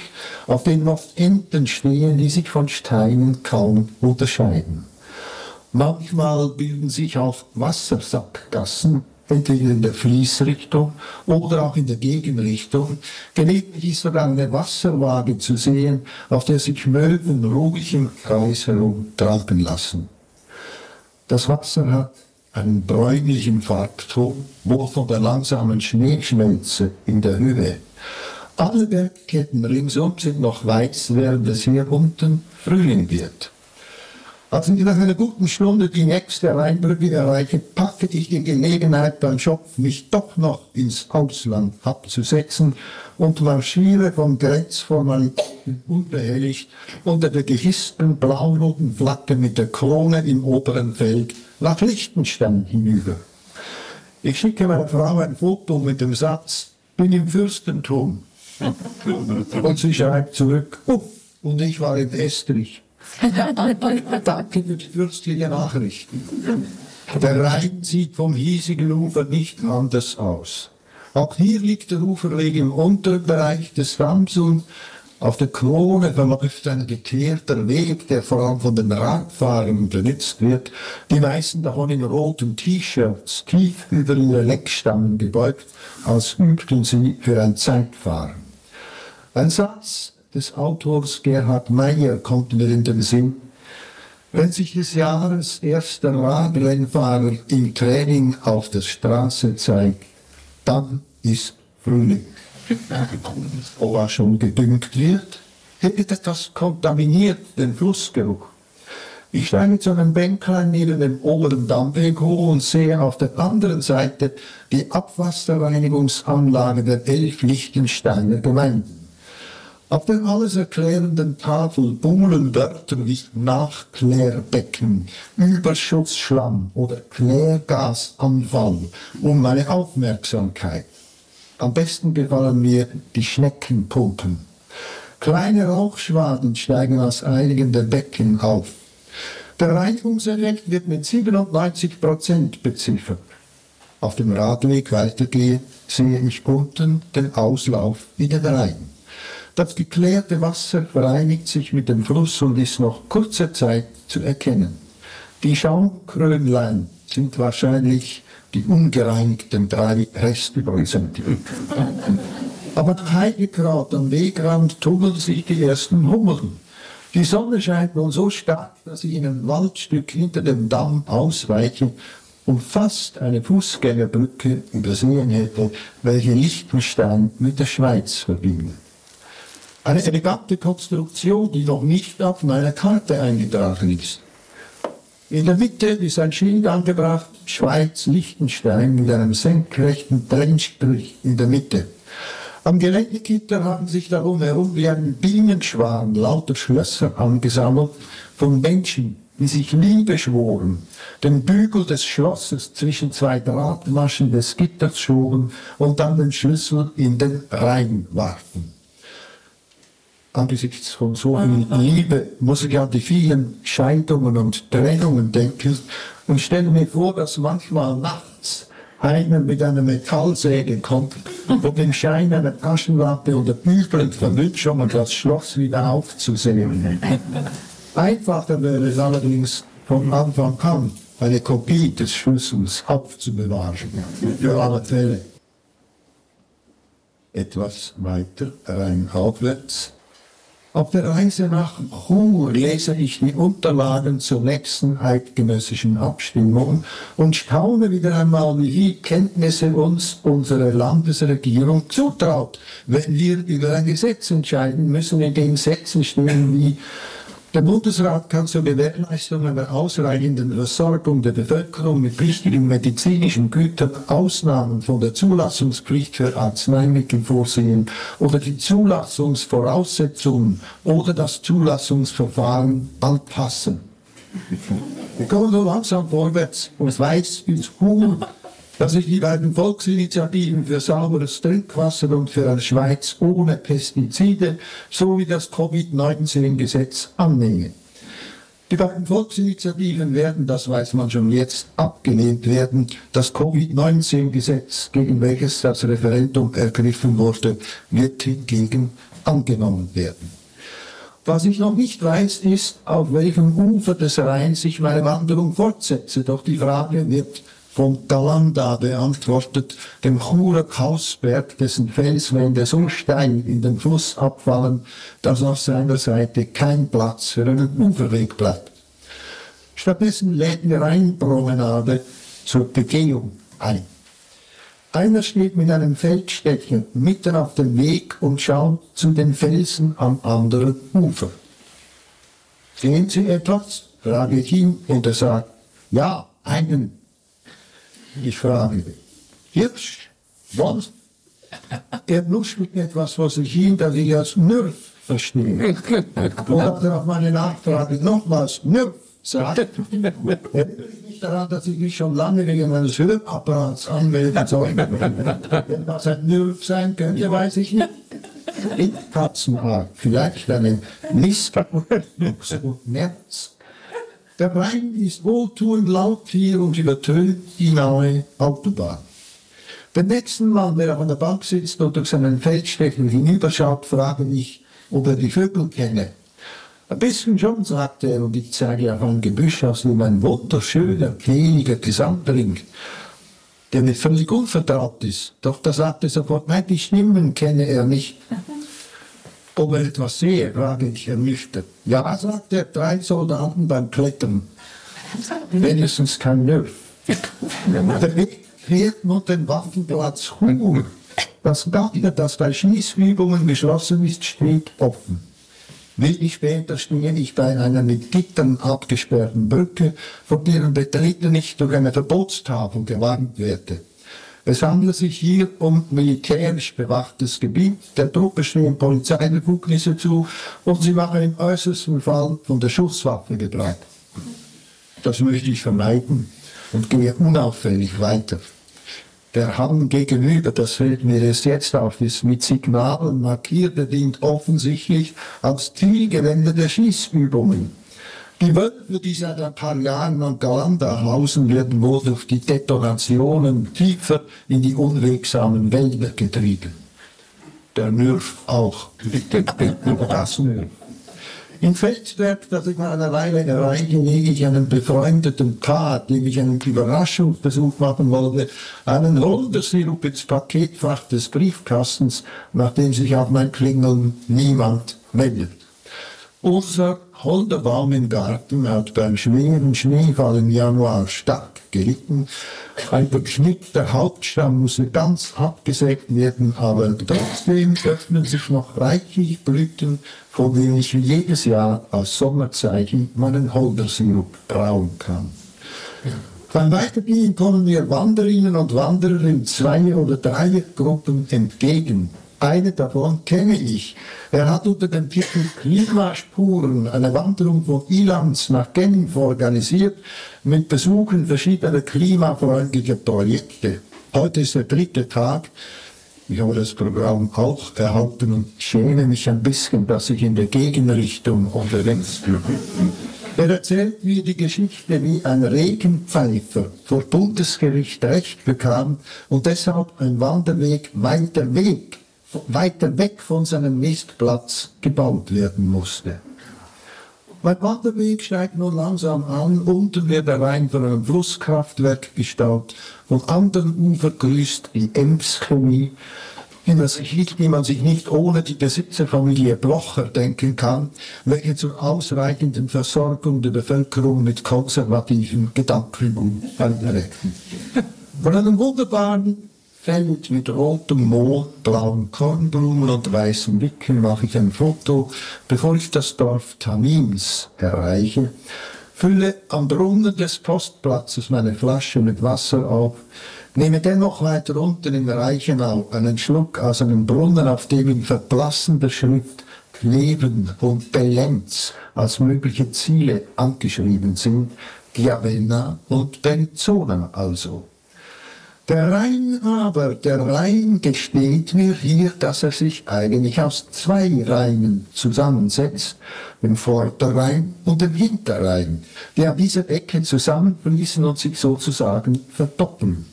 auf denen oft Enten stehen, die sich von Steinen kaum unterscheiden. Manchmal bilden sich auch Wassersackgassen, entweder in der Fließrichtung oder auch in der Gegenrichtung. Gelegentlich ist sogar eine Wasserwaage zu sehen, auf der sich Möwen ruhig im Kreis herum tragen lassen. Das Wasser hat einen bräunlichen Farbton, wohl von der langsamen Schneeschmelze in der Höhe. Alle Bergketten ringsum sind noch weiß, während es hier unten Frühling wird. Als ich nach einer guten Stunde die nächste Rheinbrücke erreiche, packe ich die Gelegenheit beim Schopf, mich doch noch ins Ausland abzusetzen und marschiere vom Grenzformalitäten unbehelligt unter der gehissten blau-roten Flagge mit der Krone im oberen Feld nach Liechtenstein hinüber. Ich schicke meiner Frau ein Foto mit dem Satz, bin im Fürstentum. Und sie schreibt zurück, oh, und ich war in Estrich. [LAUGHS] Danke für die fürstliche Nachrichten. Der Rhein sieht vom hiesigen Ufer nicht anders aus. Auch hier liegt der Uferweg im unteren Bereich des Dams und auf der Krone verläuft ein geteerter Weg, der vor allem von den Radfahrern benutzt wird, die meisten davon in roten T-Shirts, tief über ihre Leckstangen gebeugt, als übten sie für ein Zeitfahren. Ein Satz, des Autors Gerhard Meyer kommt mir in den Sinn. Wenn sich des Jahres erster Radrennfahrer im Training auf der Straße zeigt, dann ist Frühling. Ob er schon gedüngt wird, hätte das kontaminiert den Flussgeruch. Ich steige zu einem Bänklein neben dem oberen Dammweg hoch und sehe auf der anderen Seite die Abwasserreinigungsanlage der elf Lichtensteiner Gemeinden. Auf der alles erklärenden Tafel bummeln Wörter wie Nachklärbecken, Überschussschlamm oder Klärgasanfall um meine Aufmerksamkeit. Am besten gefallen mir die Schneckenpumpen. Kleine Rauchschwaden steigen aus einigen der Becken auf. Der Reinigungseffekt wird mit 97 Prozent beziffert. Auf dem Radweg weitergehe, sehe ich unten den Auslauf in den Rhein. Das geklärte Wasser vereinigt sich mit dem Fluss und ist noch kurze Zeit zu erkennen. Die Schaumkrönlein sind wahrscheinlich die ungereinigten drei Restüberreste. Aber nach Heidekraut am Wegrand tummeln sich die ersten Hummeln. Die Sonne scheint nun so stark, dass ich in ein Waldstück hinter dem Damm ausweiche und fast eine Fußgängerbrücke übersehen hätte, welche Liechtenstein mit der Schweiz verbindet. Eine elegante Konstruktion, die noch nicht auf meiner Karte eingetragen ist. In der Mitte ist ein Schild angebracht, Schweiz-Liechtenstein mit einem senkrechten Trennstrich in der Mitte. Am Geländegitter haben sich darum herum wie ein Bienenschwarm lauter Schlösser angesammelt von Menschen, die sich Liebe schworen, den Bügel des Schlosses zwischen zwei Drahtmaschen des Gitters schoben und dann den Schlüssel in den Rhein warfen. Angesichts von so viel Liebe muss ich an die vielen Scheidungen und Trennungen denken und stelle mir vor, dass manchmal nachts einer mit einer Metallsäge kommt und den Schein einer Taschenlampe oder bügelnd verwünscht, um das Schloss wieder aufzusehen. Einfacher wäre es allerdings von Anfang an, eine Kopie des Schlüssels aufzubewahren. Für alle Fälle. Etwas weiter rein aufwärts. Auf der Reise nach Chur lese ich die Unterlagen zur nächsten eidgenössischen Abstimmung und staune wieder einmal, wie Kenntnisse uns unsere Landesregierung zutraut, wenn wir über ein Gesetz entscheiden müssen, in dem Sätzen stehen wie der Bundesrat kann zur Gewährleistung einer ausreichenden Versorgung der Bevölkerung mit wichtigen medizinischen Gütern Ausnahmen von der Zulassungspflicht für Arzneimittel vorsehen oder die Zulassungsvoraussetzungen oder das Zulassungsverfahren anpassen. Wir kommen so langsam vorwärts und weiß ins Huhn dass ich die beiden Volksinitiativen für sauberes Trinkwasser und für eine Schweiz ohne Pestizide sowie das Covid-19-Gesetz annehme. Die beiden Volksinitiativen werden, das weiß man schon jetzt, abgelehnt werden. Das Covid-19-Gesetz, gegen welches das Referendum ergriffen wurde, wird hingegen angenommen werden. Was ich noch nicht weiß, ist, auf welchem Ufer des Rheins ich meine Wanderung fortsetze. Doch die Frage wird von Galanda beantwortet, dem Churer Kausberg, dessen Felswände so steil in den Fluss abfallen, dass auf seiner Seite kein Platz für einen Uferweg bleibt. Stattdessen lädt die Rheinpromenade zur Begehung ein. Einer steht mit einem Feldstecher mitten auf dem Weg und schaut zu den Felsen am anderen Ufer. Sehen Sie etwas? frage ich ihn und er sagt, ja, einen ich frage, Hirsch, was? [LAUGHS] Er nuschelt etwas vor sich hin, das ich als Nürf verstehe. [LAUGHS] Und er auf meine Nachfrage nochmals Nürf sagt, [LAUGHS] erinnere ich mich daran, dass ich mich schon lange wegen meines Hörapparats anmelden soll. Wenn das ein Nürf sein könnte, weiß ich nicht. In Katzenhaar, vielleicht einen Missverständnis März. Der Rhein ist wohltuend laut hier und übertönt die nahe Autobahn. Den nächsten Mann, der auf einer Bank sitzt und durch seinen Feldstecher hinüberschaut, frage ich, ob er die Vögel kenne. Ein bisschen schon, sagte er, und ich zeige auf ein Gebüsch, aus dem ein wunderschöner, kehliger Gesang dringt, der mir völlig unvertraut ist. Doch da sagte er sofort, nein, die Stimmen kenne er nicht. Ob er etwas sehe, frage ich ernüchtert. Ja, sagt er, drei Soldaten beim Klettern. Wenigstens kein Nerv. Der Weg fährt nur den Waffenplatz Hunger. Das Gatter, das bei Schießübungen geschlossen ist, steht offen. Wenig später stehe ich bei einer mit Gittern abgesperrten Brücke, von deren Betreten ich durch eine Verbotstafel gewarnt werde. Es handelt sich hier um militärisch bewachtes Gebiet. Der Truppe stehen Polizeibefugnisse zu und sie machen im äußersten Fall von der Schusswaffe Gebrauch. Das möchte ich vermeiden und gehe unauffällig weiter. Der Hang gegenüber, das fällt mir erst jetzt auf, ist mit Signalen markiert, dient offensichtlich als Zielgelände der Schießübungen. Die Wölfe, die seit ein paar Jahren an Galanda hausen, werden wohl durch die Detonationen tiefer in die unwegsamen Wälder getrieben. Der Nürf auch. In Feldberg, das ich nach einer Weile erreiche, lege ich einem befreundeten Paar, dem ich einen Überraschungsbesuch machen wollte, einen Holdersirup ins Paketfach des Briefkastens, nachdem sich auf mein Klingeln niemand meldet. Unser Holderbaum im Garten hat beim schweren Schneefall im Januar stark gelitten. Ein beknickter Hauptstamm musste ganz abgesägt werden, aber trotzdem öffnen sich noch reichlich Blüten, von denen ich jedes Jahr aus Sommerzeichen meinen Holdersirup brauen kann. Beim Weitergehen kommen mir Wanderinnen und Wanderer in zwei oder drei Gruppen entgegen. Eine davon kenne ich. Er hat unter dem Titel Klimaspuren eine Wanderung von Ilanz nach Genf organisiert mit Besuchen verschiedener klimafreundlicher Projekte. Heute ist der dritte Tag. Ich habe das Programm auch erhalten und schäme mich ein bisschen, dass ich in der Gegenrichtung unterwegs bin. Er erzählt mir die Geschichte, wie ein Regenpfeifer vor Bundesgericht Recht bekam und deshalb ein Wanderweg weiter weg weiter weg von seinem Nistplatz gebaut werden musste. Mein Wanderweg steigt nun langsam an, unten wird der Rhein von einem Flusskraftwerk gestaut, vom anderen Ufer grüßt die Ems-Chemie, die man sich nicht ohne die Besitzerfamilie Blocher denken kann, welche zur ausreichenden Versorgung der Bevölkerung mit konservativen Gedanken einreckten. Von einem wunderbaren Feld mit rotem Moor, blauen Kornblumen und weißen Wicken mache ich ein Foto, bevor ich das Dorf Tamins erreiche, fülle am Brunnen des Postplatzes meine Flasche mit Wasser auf, nehme dennoch weiter unten in Reichenau einen Schluck aus einem Brunnen, auf dem in verblassender Schrift Kleben und Belenz als mögliche Ziele angeschrieben sind, Chiavenna und Benzona also. Der Rhein aber, der Rhein gesteht mir hier, dass er sich eigentlich aus zwei Rheinen zusammensetzt, dem Vorderrhein und dem Hinterrhein, die an dieser Ecke zusammenfließen und sich sozusagen verdoppeln.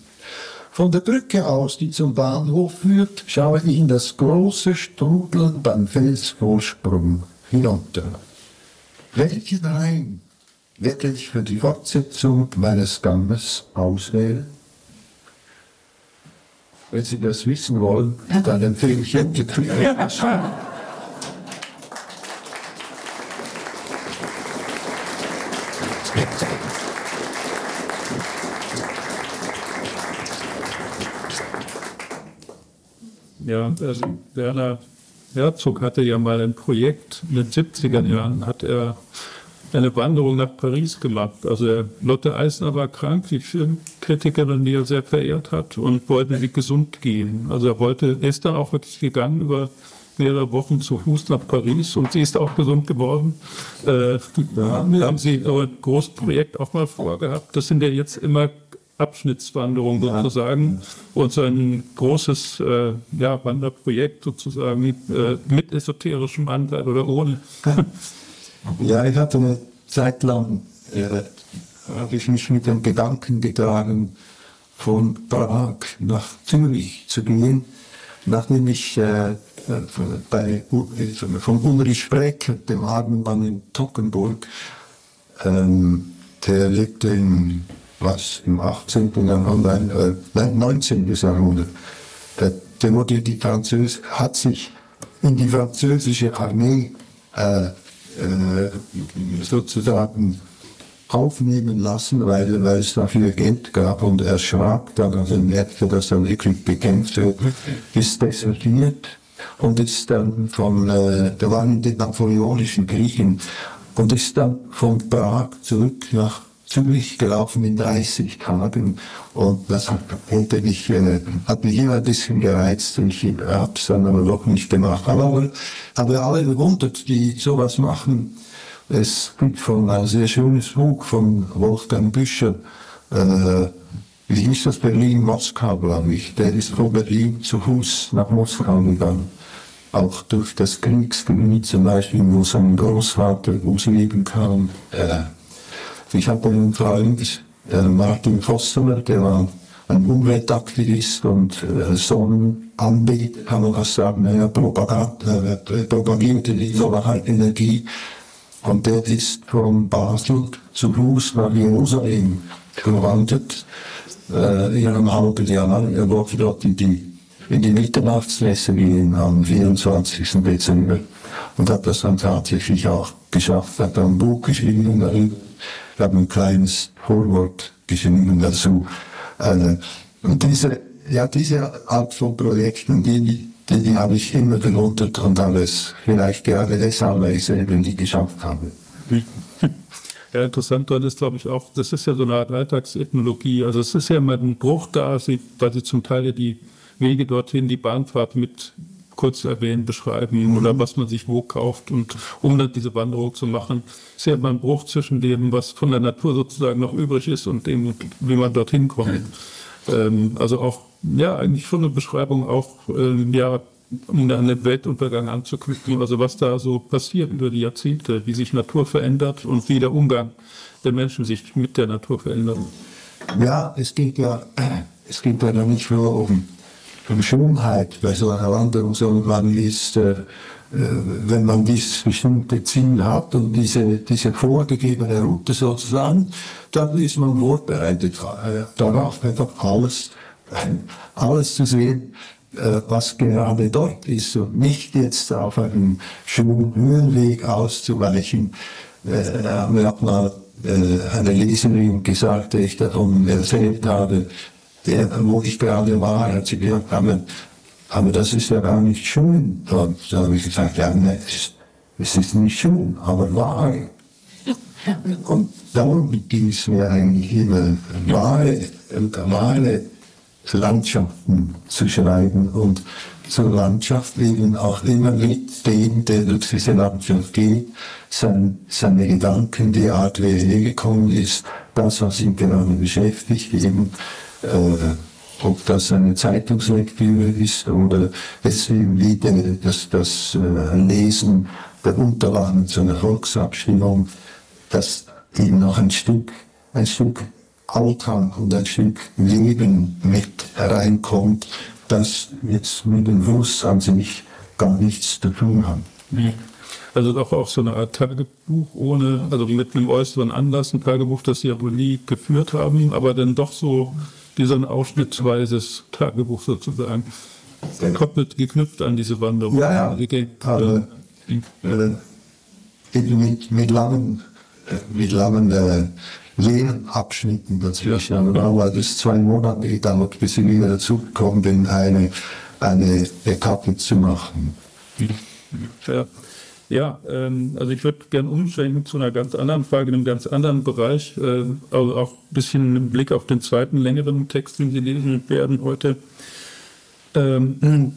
Von der Brücke aus, die zum Bahnhof führt, schaue ich in das große Strudeln beim Felsvorsprung hinunter. Welchen Rhein werde ich für die Fortsetzung meines Ganges auswählen? Wenn Sie das wissen wollen, dann empfehle ich Ihnen [LAUGHS] Ja, also Werner Herzog hatte ja mal ein Projekt in den 70er Jahren, hat er eine Wanderung nach Paris gemacht. Also Lotte Eisner war krank, die Filmkritikerin, die er sehr verehrt hat, und wollte sie gesund gehen. Also er wollte, ist dann auch wirklich gegangen über mehrere Wochen zu Fuß nach Paris und sie ist auch gesund geworden. Äh, ja, haben sie ein großes Projekt auch mal vorgehabt. Das sind ja jetzt immer Abschnittswanderungen sozusagen und so ein großes äh, ja, Wanderprojekt sozusagen äh, mit esoterischem Anteil oder ohne. Ja, ich hatte eine Zeit lang, äh, habe ich mich mit dem Gedanken getragen, von Prag nach Zürich zu gehen, nachdem ich äh, bei, von Ulrich Sprecker, dem armen Mann in Tockenburg, ähm, der lebte in, was, im 18. Jahrhundert, äh, 19. Jahrhundert. Der, der wurde die Französ, hat sich in die französische Armee äh, äh, sozusagen aufnehmen lassen, weil, weil es dafür Geld gab und er erschrak dann, als er merkte, dass er wirklich bekämpft wird, ist desertiert und ist dann von, äh, da waren die napoleonischen Kriegen und ist dann von Prag zurück nach Zürich gelaufen in 30 Tagen und das hat, hätte mich, äh, hat mich immer ein bisschen gereizt und ich habe es dann aber doch nicht gemacht. Aber, aber alle bewundert, die sowas machen. Es gibt von ein sehr schönes Buch von Wolfgang Büscher, äh, wie hieß das, Berlin-Moskau, glaube ich. Der ist von Berlin zu Fuß nach Moskau gegangen. Auch durch das Kriegsgebiet zum Beispiel, wo sein Großvater ums Leben kam. Äh, ich habe einen Freund, äh, Martin Vosseler, der war ein Umweltaktivist und äh, Sonnenanbeter, kann man was sagen, er äh, propagierte die Solarenergie Und der ist von Basel zu Fuß nach Jerusalem gewandert, äh, in einem halben Jahr. Er wollte dort in die, in die Mitternachtsmesse gehen am 24. Dezember und hat das dann tatsächlich auch geschafft, hat ein Buch geschrieben darüber, hat ein kleines Vorwort geschrieben dazu. Äh, und diese, ja, diese Art von Projekten, die, die, die habe ich immer bewundert und alles vielleicht gerade deshalb, weil ich selber nie geschafft habe. [LAUGHS] Ja, interessant dort ist, glaube ich, auch, das ist ja so eine Art Alltagsethnologie. Also es ist ja immer ein Bruch da, weil sie zum Teil ja die Wege dorthin, die Bahnfahrt mit kurz erwähnen, beschreiben oder was man sich wo kauft und um dann diese Wanderung zu machen, ist ja immer ein Bruch zwischen dem, was von der Natur sozusagen noch übrig ist und dem, wie man dorthin kommt. [LAUGHS] Ähm, also auch, ja, eigentlich schon eine Beschreibung auch, ähm, ja, um an den Weltuntergang anzuknüpfen, also was da so passiert über die Jahrzehnte, wie sich Natur verändert und wie der Umgang der Menschen sich mit der Natur verändert. Ja, es geht ja, [CLEARS THROAT] es geht ja nicht nur um, um Schönheit bei so einer Wanderung, sondern man ist, äh, äh, wenn man dieses bestimmte Ziel hat und diese, diese vorgegebene Route sozusagen, dann ist man vorbereitet äh, darauf, einfach alles, alles zu sehen, äh, was gerade dort ist und nicht jetzt auf einem schönen Höhenweg auszuweichen. Äh, da hat mal äh, eine Leserin gesagt, die ich davon erzählt habe, der, wo ich gerade war, hat sie gesagt, aber, aber das ist ja gar nicht schön. Und da habe ich gesagt, ja, ne, es, es ist nicht schön, aber wahr. Und darum ging es mir eigentlich immer, wahre, wahre Landschaften zu schreiben und zur Landschaft eben auch immer mit dem, der durch diese Landschaft geht, sein, seine Gedanken, die Art, wie er hergekommen ist, das, was ihn gerade beschäftigt, eben, äh, ob das eine Zeitungslektüre ist oder es eben wieder das, das äh, Lesen der Unterlagen zu einer Volksabstimmung, das eben noch ein Stück, ein Stück Alltag und ein Stück Leben mit hereinkommt, das jetzt mit dem Fluss an sich gar nichts zu tun hat. Also doch auch so eine Art Tagebuch ohne, also mit einem äußeren Anlass, ein Tagebuch, das Sie ja wohl nie geführt haben, aber dann doch so wie so ein ausschnittsweises Tagebuch sozusagen. Gekoppelt, geknüpft an diese Wanderung. Ja, ja. Also, äh, mit, mit langen, mit langen äh, Lehrabschnitten dazwischen. Ja. Genau, weil das zwei Monate gedauert, bis ich wieder dazugekommen bin, eine, eine Etappe zu machen. Ja, ja ähm, also ich würde gerne umschwenken zu einer ganz anderen Frage, in einem ganz anderen Bereich, äh, also auch ein bisschen im Blick auf den zweiten längeren Text, den Sie lesen werden heute. Ähm,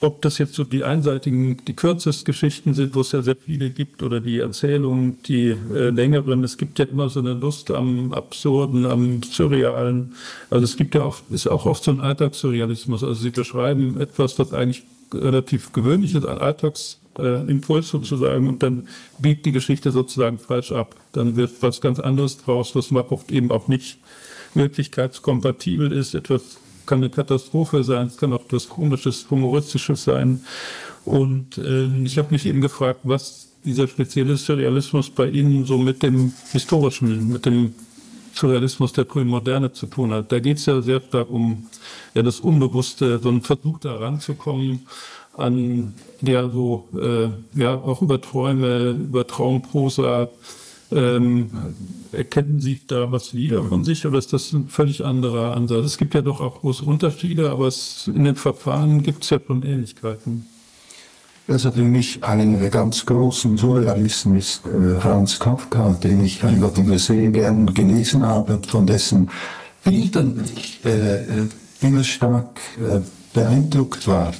ob das jetzt so die einseitigen, die kürzesten Geschichten sind, wo es ja sehr viele gibt, oder die Erzählungen, die äh, längeren. Es gibt ja immer so eine Lust am Absurden, am Surrealen. Also es gibt ja auch, ist auch oft so ein Alltagssurrealismus. Also sie beschreiben etwas, was eigentlich relativ gewöhnlich ist, ein Alltagsimpuls äh, sozusagen, und dann biegt die Geschichte sozusagen falsch ab. Dann wird was ganz anderes draus, was man oft eben auch nicht wirklichkeitskompatibel ist, etwas kann eine Katastrophe sein, es kann auch etwas Komisches, Humoristisches sein. Und äh, ich habe mich eben gefragt, was dieser spezielle Surrealismus bei Ihnen so mit dem historischen, mit dem Surrealismus der frühen Moderne zu tun hat. Da geht es ja sehr stark um ja, das Unbewusste, so ein Versuch da ranzukommen an ja so äh, ja auch über Träume, über Traumprosa, ähm, erkennen Sie da was wieder von sich oder ist das ein völlig anderer Ansatz? Es gibt ja doch auch große Unterschiede, aber es, in den Verfahren gibt es ja schon Ähnlichkeiten. Also für mich einen der ganz großen Surrealisten ist äh, Franz Kafka, den ich einfach immer sehr gern gelesen habe und von dessen Bildern ich äh, äh immer stark äh, beeindruckt war.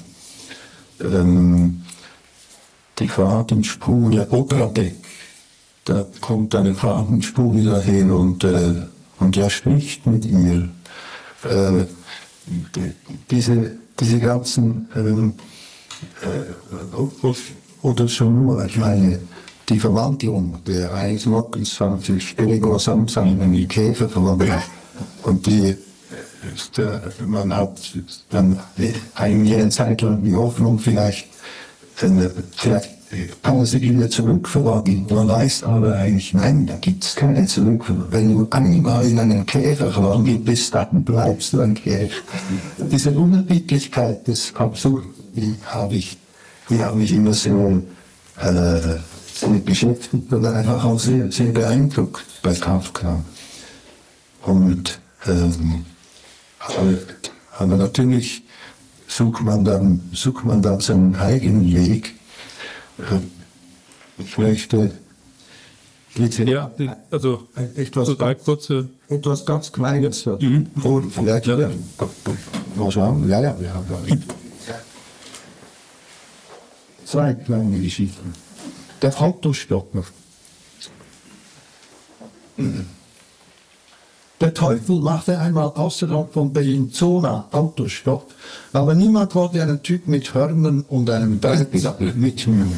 Ähm, die Fadenspur der Oberdeck da kommt eine Fadenspur wieder hin und, äh, und er spricht mit ihr. Äh, diese, diese ganzen, ähm, äh, oder schon nur, ich meine, die Verwandlung der 1,20 Gregor Samsam in die Käfer verwandelt. Und die, man hat dann eine Zeit lang die Hoffnung, vielleicht, kann man sich wieder zurückverwandeln. Man weiß aber eigentlich, nein, da gibt es keine Zurückverwandelung. Wenn du einmal in einen Käfer verwandelt bist, dann bleibst du ein Käfer. Diese Unerbittlichkeit des Absurden, die habe ich, die ich immer so, äh, beschäftigt oder einfach auch sehr, sehr beeindruckt bei Kafka. Und, ähm, aber, natürlich sucht man dann, sucht man dann seinen eigenen Weg. Ich möchte Ja, also etwas, drei kurze. etwas ganz Kleines. Mhm. Und vielleicht, Ja. ja. Mal schauen. Ja, ja, wir haben da zwei kleine Geschichten. Der Autostopper. Der Teufel machte einmal außerhalb von Bellinzona Autostopp, aber niemand wollte einen Typ mit Hörnern und einem Brett mitnehmen.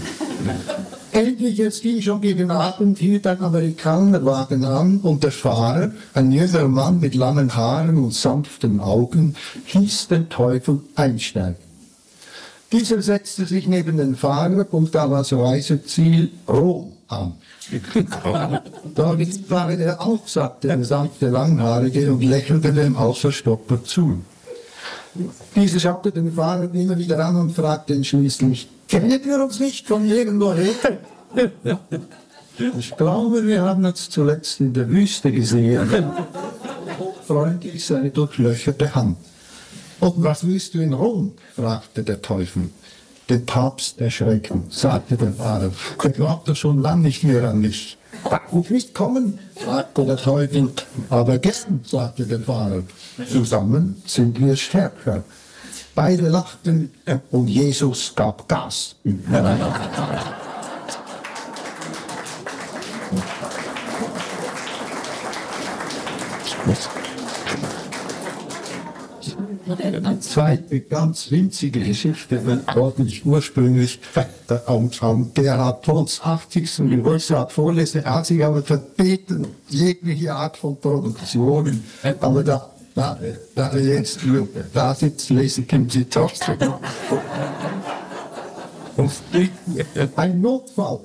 [LAUGHS] Endlich, es ging schon gegen Abend, hielt ein Amerikanerwagen an und der Fahrer, ein jüngerer Mann mit langen Haaren und sanften Augen, hieß den Teufel einsteigen. Dieser setzte sich neben den Fahrer und gab als Reiseziel Rom an. Dort war er auch, sagte der sanfte Langhaarige und lächelte dem Außerstopper zu. Dieser schaute den Fahrer immer wieder an und fragte ihn schließlich, kennen wir uns nicht von irgendwoher? Ich glaube, wir haben uns zuletzt in der Wüste gesehen. Freundlich seine durchlöcherte Hand. Und was willst du in Rom? fragte der Teufel. Den Papst erschrecken, sagte der Pfarrer. Er glaubt doch schon lange nicht mehr an mich. Und nicht kommen, fragte der Teufel. Aber gestern, sagte der Pfarrer. Zusammen sind wir stärker. Beide lachten und Jesus gab Gas. [LAUGHS] Eine zweite ganz winzige Geschichte, wenn ordentlich ursprünglich der Anfang Gerhard Tons 80. Geburtstag vorlese. Er hat sich aber verbeten, jegliche Art von Produktionen. Aber da, da, da jetzt da sitzt, lese ich ihm die trotzdem. Ein Notfall.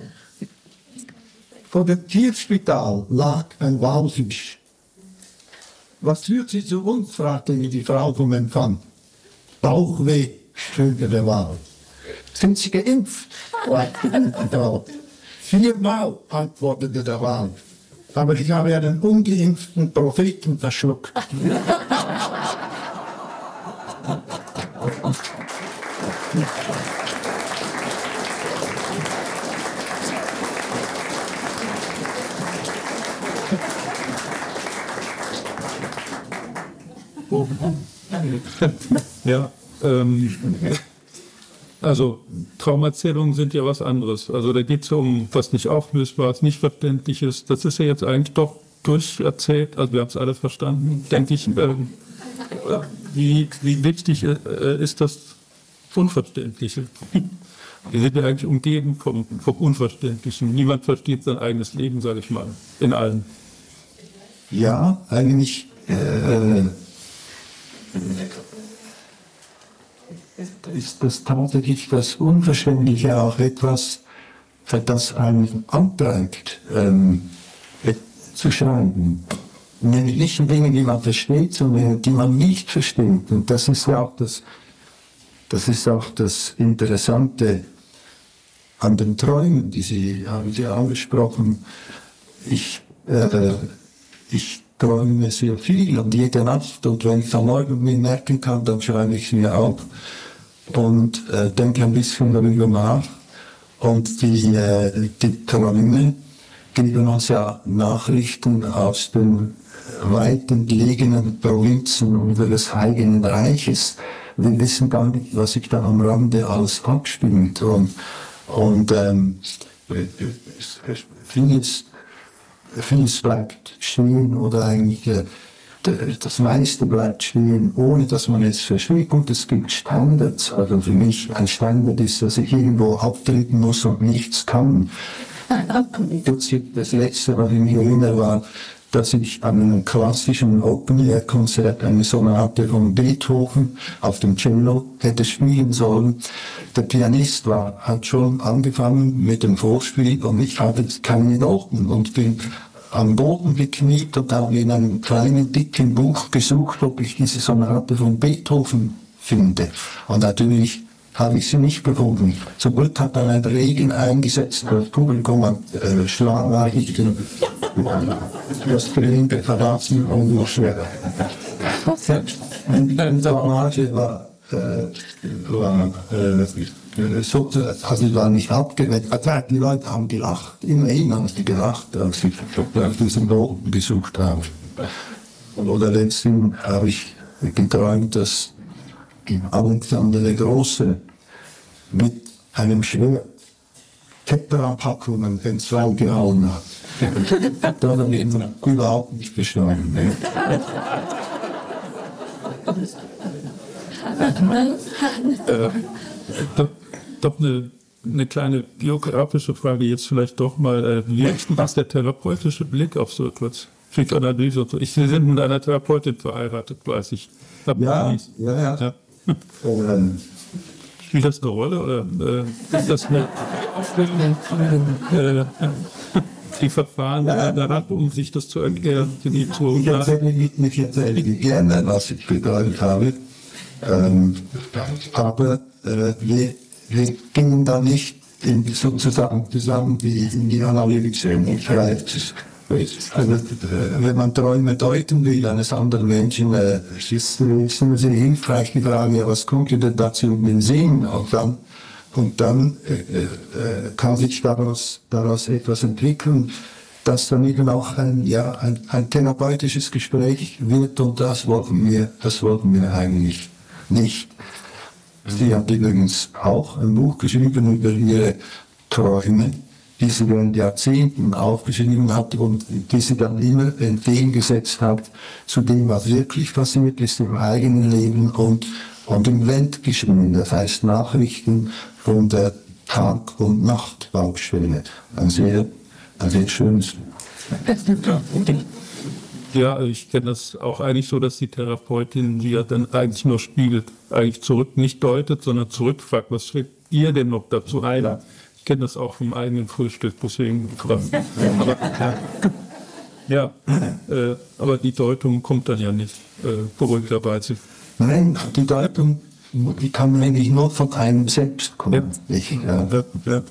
Vor dem Tierspital lag ein Walfisch. Was führt Sie zu uns? fragte ihn die Frau vom Empfang. Bauchweh, stöhnte der Wal. Sind Sie geimpft? fragte die Frau. Viermal, antwortete der Wal. Aber ich habe einen ungeimpften Propheten verschluckt. [LAUGHS] [LAUGHS] Ja, ähm, also Traumerzählungen sind ja was anderes. Also da geht es um was nicht Auflösbares, nicht Verständliches. Das ist ja jetzt eigentlich doch durcherzählt. Also wir haben es alle verstanden, denke ich. Ähm, wie, wie wichtig äh, ist das Unverständliche? Wir sind ja eigentlich umgeben vom, vom Unverständlichen. Niemand versteht sein eigenes Leben, sage ich mal, in allen. Ja, eigentlich äh, ist das tatsächlich das Unverständliche auch etwas, für das einen antreibt, ähm, zu schreiben. Nämlich nicht Dinge, die man versteht, sondern die man nicht versteht. Und das ist ja auch das, das ist auch das Interessante an den Träumen, die Sie haben Sie angesprochen. Ich, äh, ich träume sehr viel und jede Nacht und wenn ich Morgen mir merken kann, dann schreibe ich sie auf und äh, denke ein bisschen darüber nach. Und die, äh, die Träume geben uns ja Nachrichten aus den weiten gelegenen Provinzen unseres Heiligen Reiches. Wir wissen gar nicht, was sich da am Rande alles abspielt. Und, und ähm, vieles, vieles bleibt stehen oder eigentlich äh, das meiste bleibt stehen, ohne dass man es versteht. Und es gibt Standards. Also für mich ein Standard ist, dass ich irgendwo auftreten muss und nichts kann. Das letzte, was ich mich erinnere, war, dass ich an einem klassischen Open-Air-Konzert eine Sonate von Beethoven auf dem Cello hätte spielen sollen. Der Pianist war, hat schon angefangen mit dem Vorspiel und ich hatte keine Noten und bin am Boden gekniet und habe in einem kleinen, dicken Buch gesucht, ob ich diese Sonate von Beethoven finde. Und natürlich habe ich sie nicht gefunden. Zum Glück hat dann ein Regen eingesetzt, das Publikum hat äh, schlagartig den, das Gelände verlassen und nur schwer. Die Sonate war, äh, war äh, so, also war nicht abgeweckt. Also die Leute haben gelacht. Immerhin haben sie gelacht, als ich nach diesen Noten gesucht habe. Oder letztens habe ich geträumt, dass Alexander der Große mit einem Schwert Tetra-Packungen entzwei gehauen hat. [LAUGHS] da hat er eben überhaupt nicht bestanden. Ne? äh, doch, doch eine, eine kleine biografische Frage jetzt vielleicht doch mal. Äh, wie ist denn der therapeutische Blick auf so etwas? Psychoanalyse und so. Ich, Sie sind mit einer Therapeutin verheiratet, weiß ich. Ja, ja, ja, ja. [LAUGHS] Spielt das eine Rolle oder äh, ist das eine Aufstellung äh, die Verfahren ja. daran, um sich das zu erklären? Die zu ich erzähle mich erzähle gerne, was ich bedeutet habe. Ähm, aber äh, wir, wir gingen da nicht in, sozusagen zusammen wie in die Analyse. Ich weiß, also, äh, wenn man Träume deuten will eines anderen Menschen, äh, ist es immer sehr hilfreich die Frage, was kommt denn dazu in den Sinn? Und dann, und dann äh, äh, kann sich daraus, daraus etwas entwickeln, das dann eben auch ein, ja, ein, ein therapeutisches Gespräch wird und das wollten wir, das wollten wir eigentlich nicht. Sie hat übrigens auch ein Buch geschrieben über ihre Träume die sie während Jahrzehnten aufgeschrieben hat und die sie dann immer entgegengesetzt hat zu dem, was wirklich passiert ist im eigenen Leben und, und im Weltgeschehen. Das heißt Nachrichten von der Tag- und Nachtbaustelle. Ein sehr, ein sehr schönes. Ja, ich kenne das auch eigentlich so, dass die Therapeutin sie ja dann eigentlich nur spiegelt, eigentlich zurück nicht deutet, sondern zurückfragt, was fällt ihr denn noch dazu ein? Ja kenne das auch vom eigenen Frühstück, deswegen. [LAUGHS] Aber, ja, äh, aber die Deutung kommt dann ja nicht, äh, beruhigterweise. Nein, die Deutung, die kann eigentlich nur von einem selbst kommen. Ja, ich, ja. Ja, ja.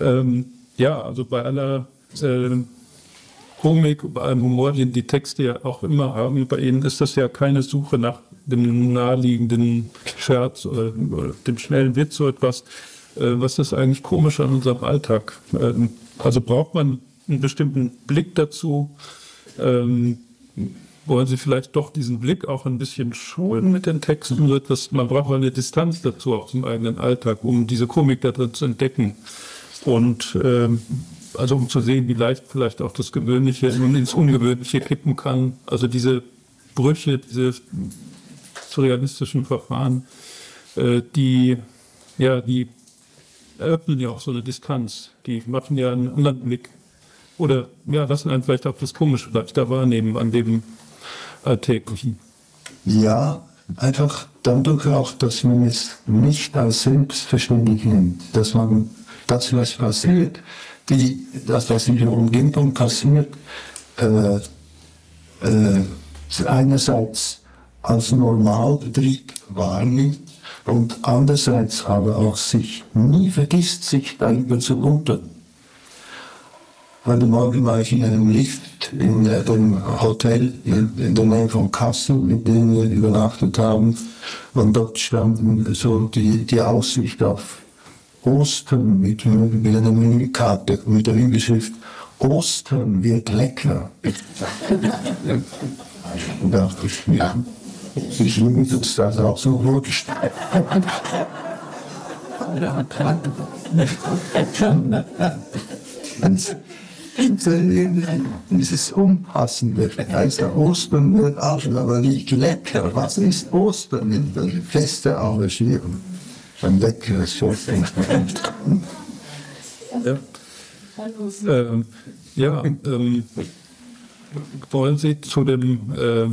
Ähm, ja, also bei aller äh, Komik, bei allem Humor, den die Texte ja auch immer haben, bei ihnen ist das ja keine Suche nach dem naheliegenden Scherz oder, oder dem schnellen Witz so etwas, äh, was ist eigentlich komisch an unserem Alltag? Ähm, also braucht man einen bestimmten Blick dazu? Ähm, wollen Sie vielleicht doch diesen Blick auch ein bisschen schulen mit den Texten? So etwas, man braucht eine Distanz dazu aus dem eigenen Alltag, um diese Komik darin zu entdecken. Und ähm, also um zu sehen, wie leicht vielleicht auch das Gewöhnliche ins Ungewöhnliche kippen kann. Also diese Brüche, diese surrealistischen Verfahren, äh, die ja, die eröffnen ja auch so eine Distanz. Die machen ja einen anderen Blick. Oder ja, lassen einen vielleicht auch das Komische leichter wahrnehmen an dem Alltäglichen. Ja, einfach dadurch auch, dass man es nicht als selbstverständlich nimmt, dass man das, was passiert, die, das, was in der Umgebung passiert, äh, äh, einerseits als Normalbetrieb wahrnimmt und andererseits aber auch sich nie vergisst, sich darüber zu wundern. Heute Morgen war ich in einem Lift in einem Hotel in, der Nähe von Kassel, in dem wir übernachtet haben. Und dort stand so die, die Aussicht auf Ostern mit, mit einer Menükarte, mit der Überschrift Ostern wird lecker. [LAUGHS] Und dachte ich, ja, ich liebe das auch so vorgestellt. Dieses Unpassende, also Ostern wird auch, aber nicht lecker. Was ist Ostern? Feste Engagierung. Ein leckeres Schöpfung. Ja. Ähm, ja, ähm, wollen Sie zu dem äh,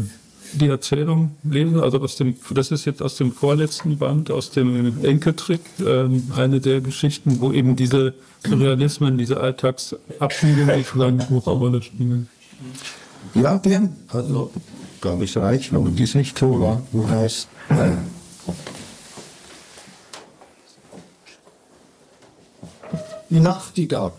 die Erzählung lesen? Also aus dem, das ist jetzt aus dem vorletzten Band, aus dem Enkeltrick, äh, eine der Geschichten, wo eben diese Realismen, diese Alltagsabbildungen sozusagen eine Rolle spielen. Ja, gern. Also, glaube ich, reicht, aber die ist nicht so, wa? Du heißt, äh, die Nachtigall.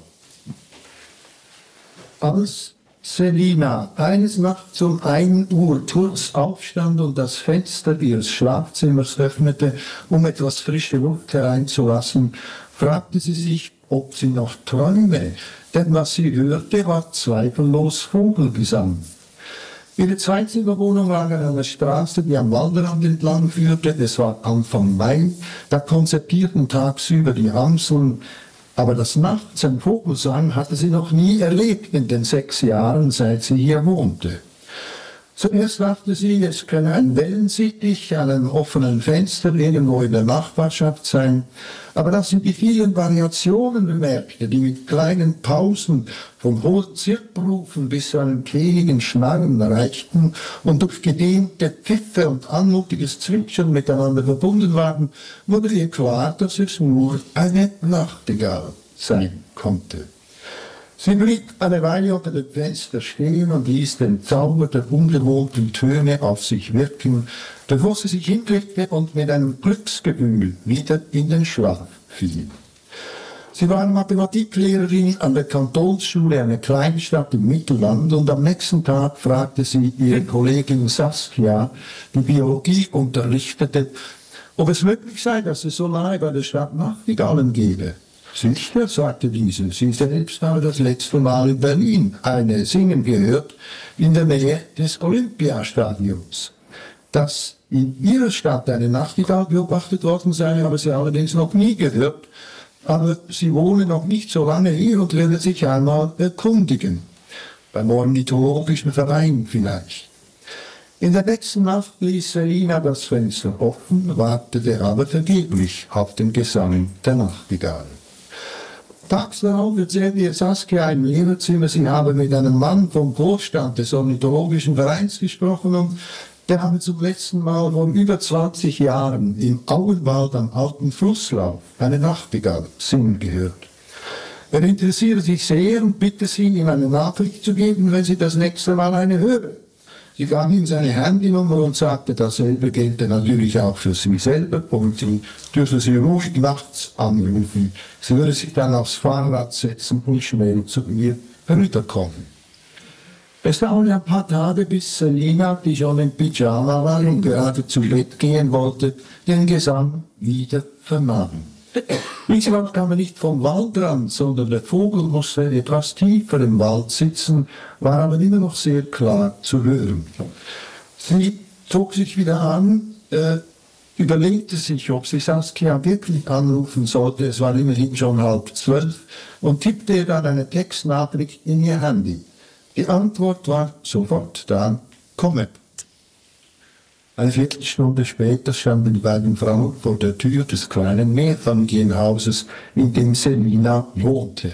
Als Selina eines Nachts um 1 Uhr kurz aufstand und das Fenster ihres Schlafzimmers öffnete, um etwas frische Luft hereinzulassen, fragte sie sich, ob sie noch träume, denn was sie hörte, war zweifellos Vogelgesang. Ihre Zweizimmerwohnung lag an einer Straße, die am Waldrand entlang führte. Es war Anfang Mai, da konzertierten tagsüber die Amseln, aber das nachts ein Vogelsang hatte sie noch nie erlebt in den sechs Jahren, seit sie hier wohnte. Zuerst dachte sie, es könne ein Wellensittich an einem offenen Fenster irgendwo in der Nachbarschaft sein, aber dass sie die vielen Variationen bemerkte, die mit kleinen Pausen vom hohen Zirprufen bis zu einem kehligen Schnarren reichten und durch gedehnte Pfiffe und anmutiges Zwitschern miteinander verbunden waren, wurde ihr klar, dass es nur eine Nachtigall sein konnte. Sie blieb eine Weile unter dem Fenster stehen und ließ den Zauber der ungewohnten Töne auf sich wirken, bevor sie sich hinlegte und mit einem Glücksgefühl wieder in den Schlaf fiel. Sie war Mathematiklehrerin an der Kantonsschule einer Kleinstadt im Mittelland und am nächsten Tag fragte sie ihre Kollegin Saskia, die Biologie unterrichtete, ob es möglich sei, dass es so nahe bei der Stadt Nachtigallen gebe. Sicher, sagte diese, sie selbst habe das letzte Mal in Berlin eine Singen gehört, in der Nähe des Olympiastadions. Dass in ihrer Stadt eine Nachtigall beobachtet worden sei, habe sie allerdings noch nie gehört, aber sie wohne noch nicht so lange hier und werde sich einmal erkundigen. Beim Ornithologischen Verein vielleicht. In der letzten Nacht ließ Selina das Fenster offen, wartete aber vergeblich auf den Gesang der Nachtigall. Tags darauf erzählte ihr Saskia im Lehrerzimmer, sie habe mit einem Mann vom Vorstand des Ornithologischen Vereins gesprochen und der habe zum letzten Mal vor über 20 Jahren im Auenwald am alten Flusslauf eine Nachtigall singen gehört. Er interessiere sich sehr und bitte sie, ihm eine Nachricht zu geben, wenn sie das nächste Mal eine höre. Sie gab ihm seine Handynummer und sagte, dasselbe gelte natürlich auch für sie selber und sie dürfe sie ruhig nachts anrufen. Sie würde sich dann aufs Fahrrad setzen und schnell zu ihr herüberkommen. Es dauerte ein paar Tage, bis Selina, die schon im Pyjama war und gerade zu Bett gehen wollte, den Gesang wieder vernahm. Diesmal kam nicht vom Waldrand, sondern der Vogel musste etwas tiefer im Wald sitzen, war aber immer noch sehr klar zu hören. Sie zog sich wieder an, äh, überlegte sich, ob sie Saskia wirklich anrufen sollte, es war immerhin schon halb zwölf, und tippte ihr dann eine Textnachricht in ihr Handy. Die Antwort war sofort da, komme. Eine Viertelstunde später standen die beiden Frauen vor der Tür des kleinen Mehrfamilienhauses, in dem Selina wohnte.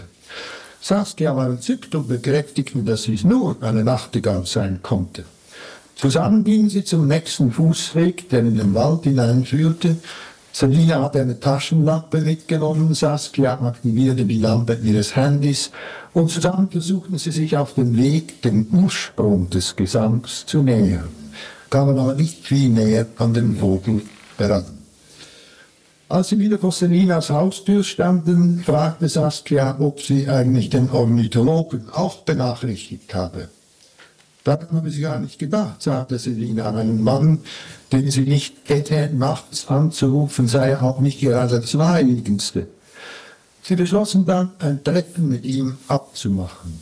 Saskia war entzückt und bekräftigte, dass es nur eine Nachtigall sein konnte. Zusammen gingen sie zum nächsten Fußweg, der in den Wald hineinführte. Selina hatte eine Taschenlampe mitgenommen, Saskia aktivierte die Lampe ihres Handys und zusammen versuchten sie sich auf dem Weg dem Ursprung des Gesangs zu nähern kamen aber nicht viel näher an den Vogel heran. Als sie wieder vor Selinas Haustür standen, fragte Saskia, ob sie eigentlich den Ornithologen auch benachrichtigt habe. Daran habe sie gar nicht gedacht, sagte Selina. Einen Mann, den sie nicht hätte, nachts anzurufen, sei auch nicht gerade das Naheliegendste. Sie beschlossen dann, ein Treffen mit ihm abzumachen.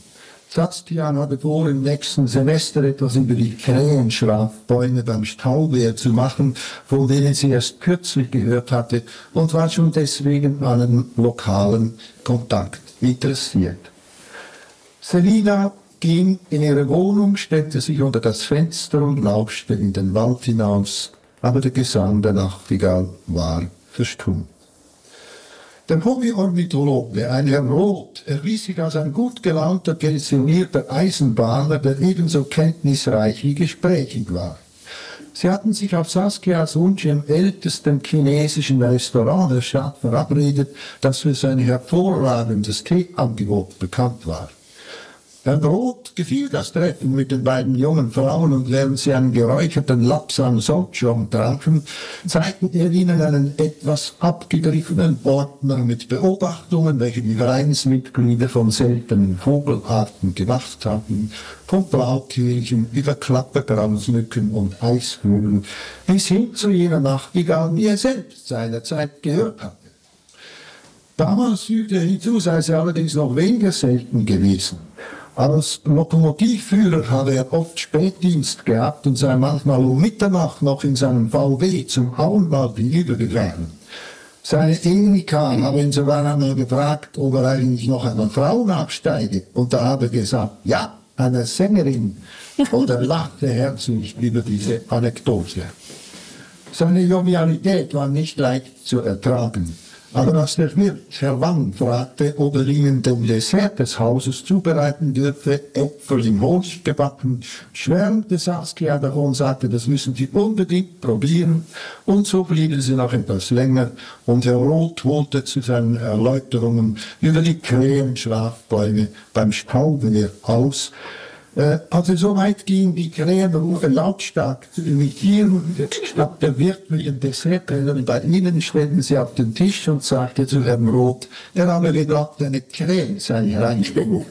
Satstian hatte vor, im nächsten Semester etwas über die Krähenschlafbäume beim Stauwehr zu machen, von denen sie erst kürzlich gehört hatte und war schon deswegen an einem lokalen Kontakt interessiert. Selina ging in ihre Wohnung, stellte sich unter das Fenster und lauschte in den Wald hinaus, aber der Gesang der Nachtigall war verstummt. Der Hobby-Ornithologe, ein Herr Roth, erwies sich als ein gut gelaunter, pensionierter Eisenbahner, der ebenso kenntnisreich wie gesprächig war. Sie hatten sich auf Saskias Wunsch im ältesten chinesischen Restaurant der Stadt verabredet, das für sein hervorragendes Teeangebot bekannt war. Herrn Roth gefiel das Treffen mit den beiden jungen Frauen und während sie einen geräucherten Lapsang Sochong tranken, zeigte er ihnen einen etwas abgegriffenen Ordner mit Beobachtungen, welche die Vereinsmitglieder von seltenen Vogelarten gemacht hatten, von Blaukirchen über Klappergrausmücken und Eisvögeln, bis hin zu jener Nachtigall, die er selbst seinerzeit gehört hatte. Damals fügte er hinzu, sei sie allerdings noch weniger selten gewesen. Als Lokomotivführer habe er oft Spätdienst gehabt und sei manchmal um Mitternacht noch in seinem VW zum Auenwald hinübergegangen. Seine Erika habe ihn sogar einmal gefragt, ob er eigentlich noch einer Frau nachsteige. Und da habe er gesagt, ja, einer Sängerin. Und er lachte herzlich über diese Anekdote. Seine Jovialität war nicht leicht zu ertragen. Aber als der Wirt Herr Wang fragte, ob er ihnen den Dessert des Hauses zubereiten dürfe, Äpfel im Honig gebacken, schwärmte Saskia davon sagte, das müssen Sie unbedingt probieren. Und so blieben sie noch etwas länger und Herr Roth holte zu seinen Erläuterungen über die Krähenschlafbäume beim Stauwehr aus, äh, als es so weit ging, die Krähenrufe lautstark zu imitieren, statt der dem Dessertteller bei ihnen stellten sie auf den Tisch und sagte zu Herrn Roth, er habe gedacht, eine Krähe sei hereingekommen.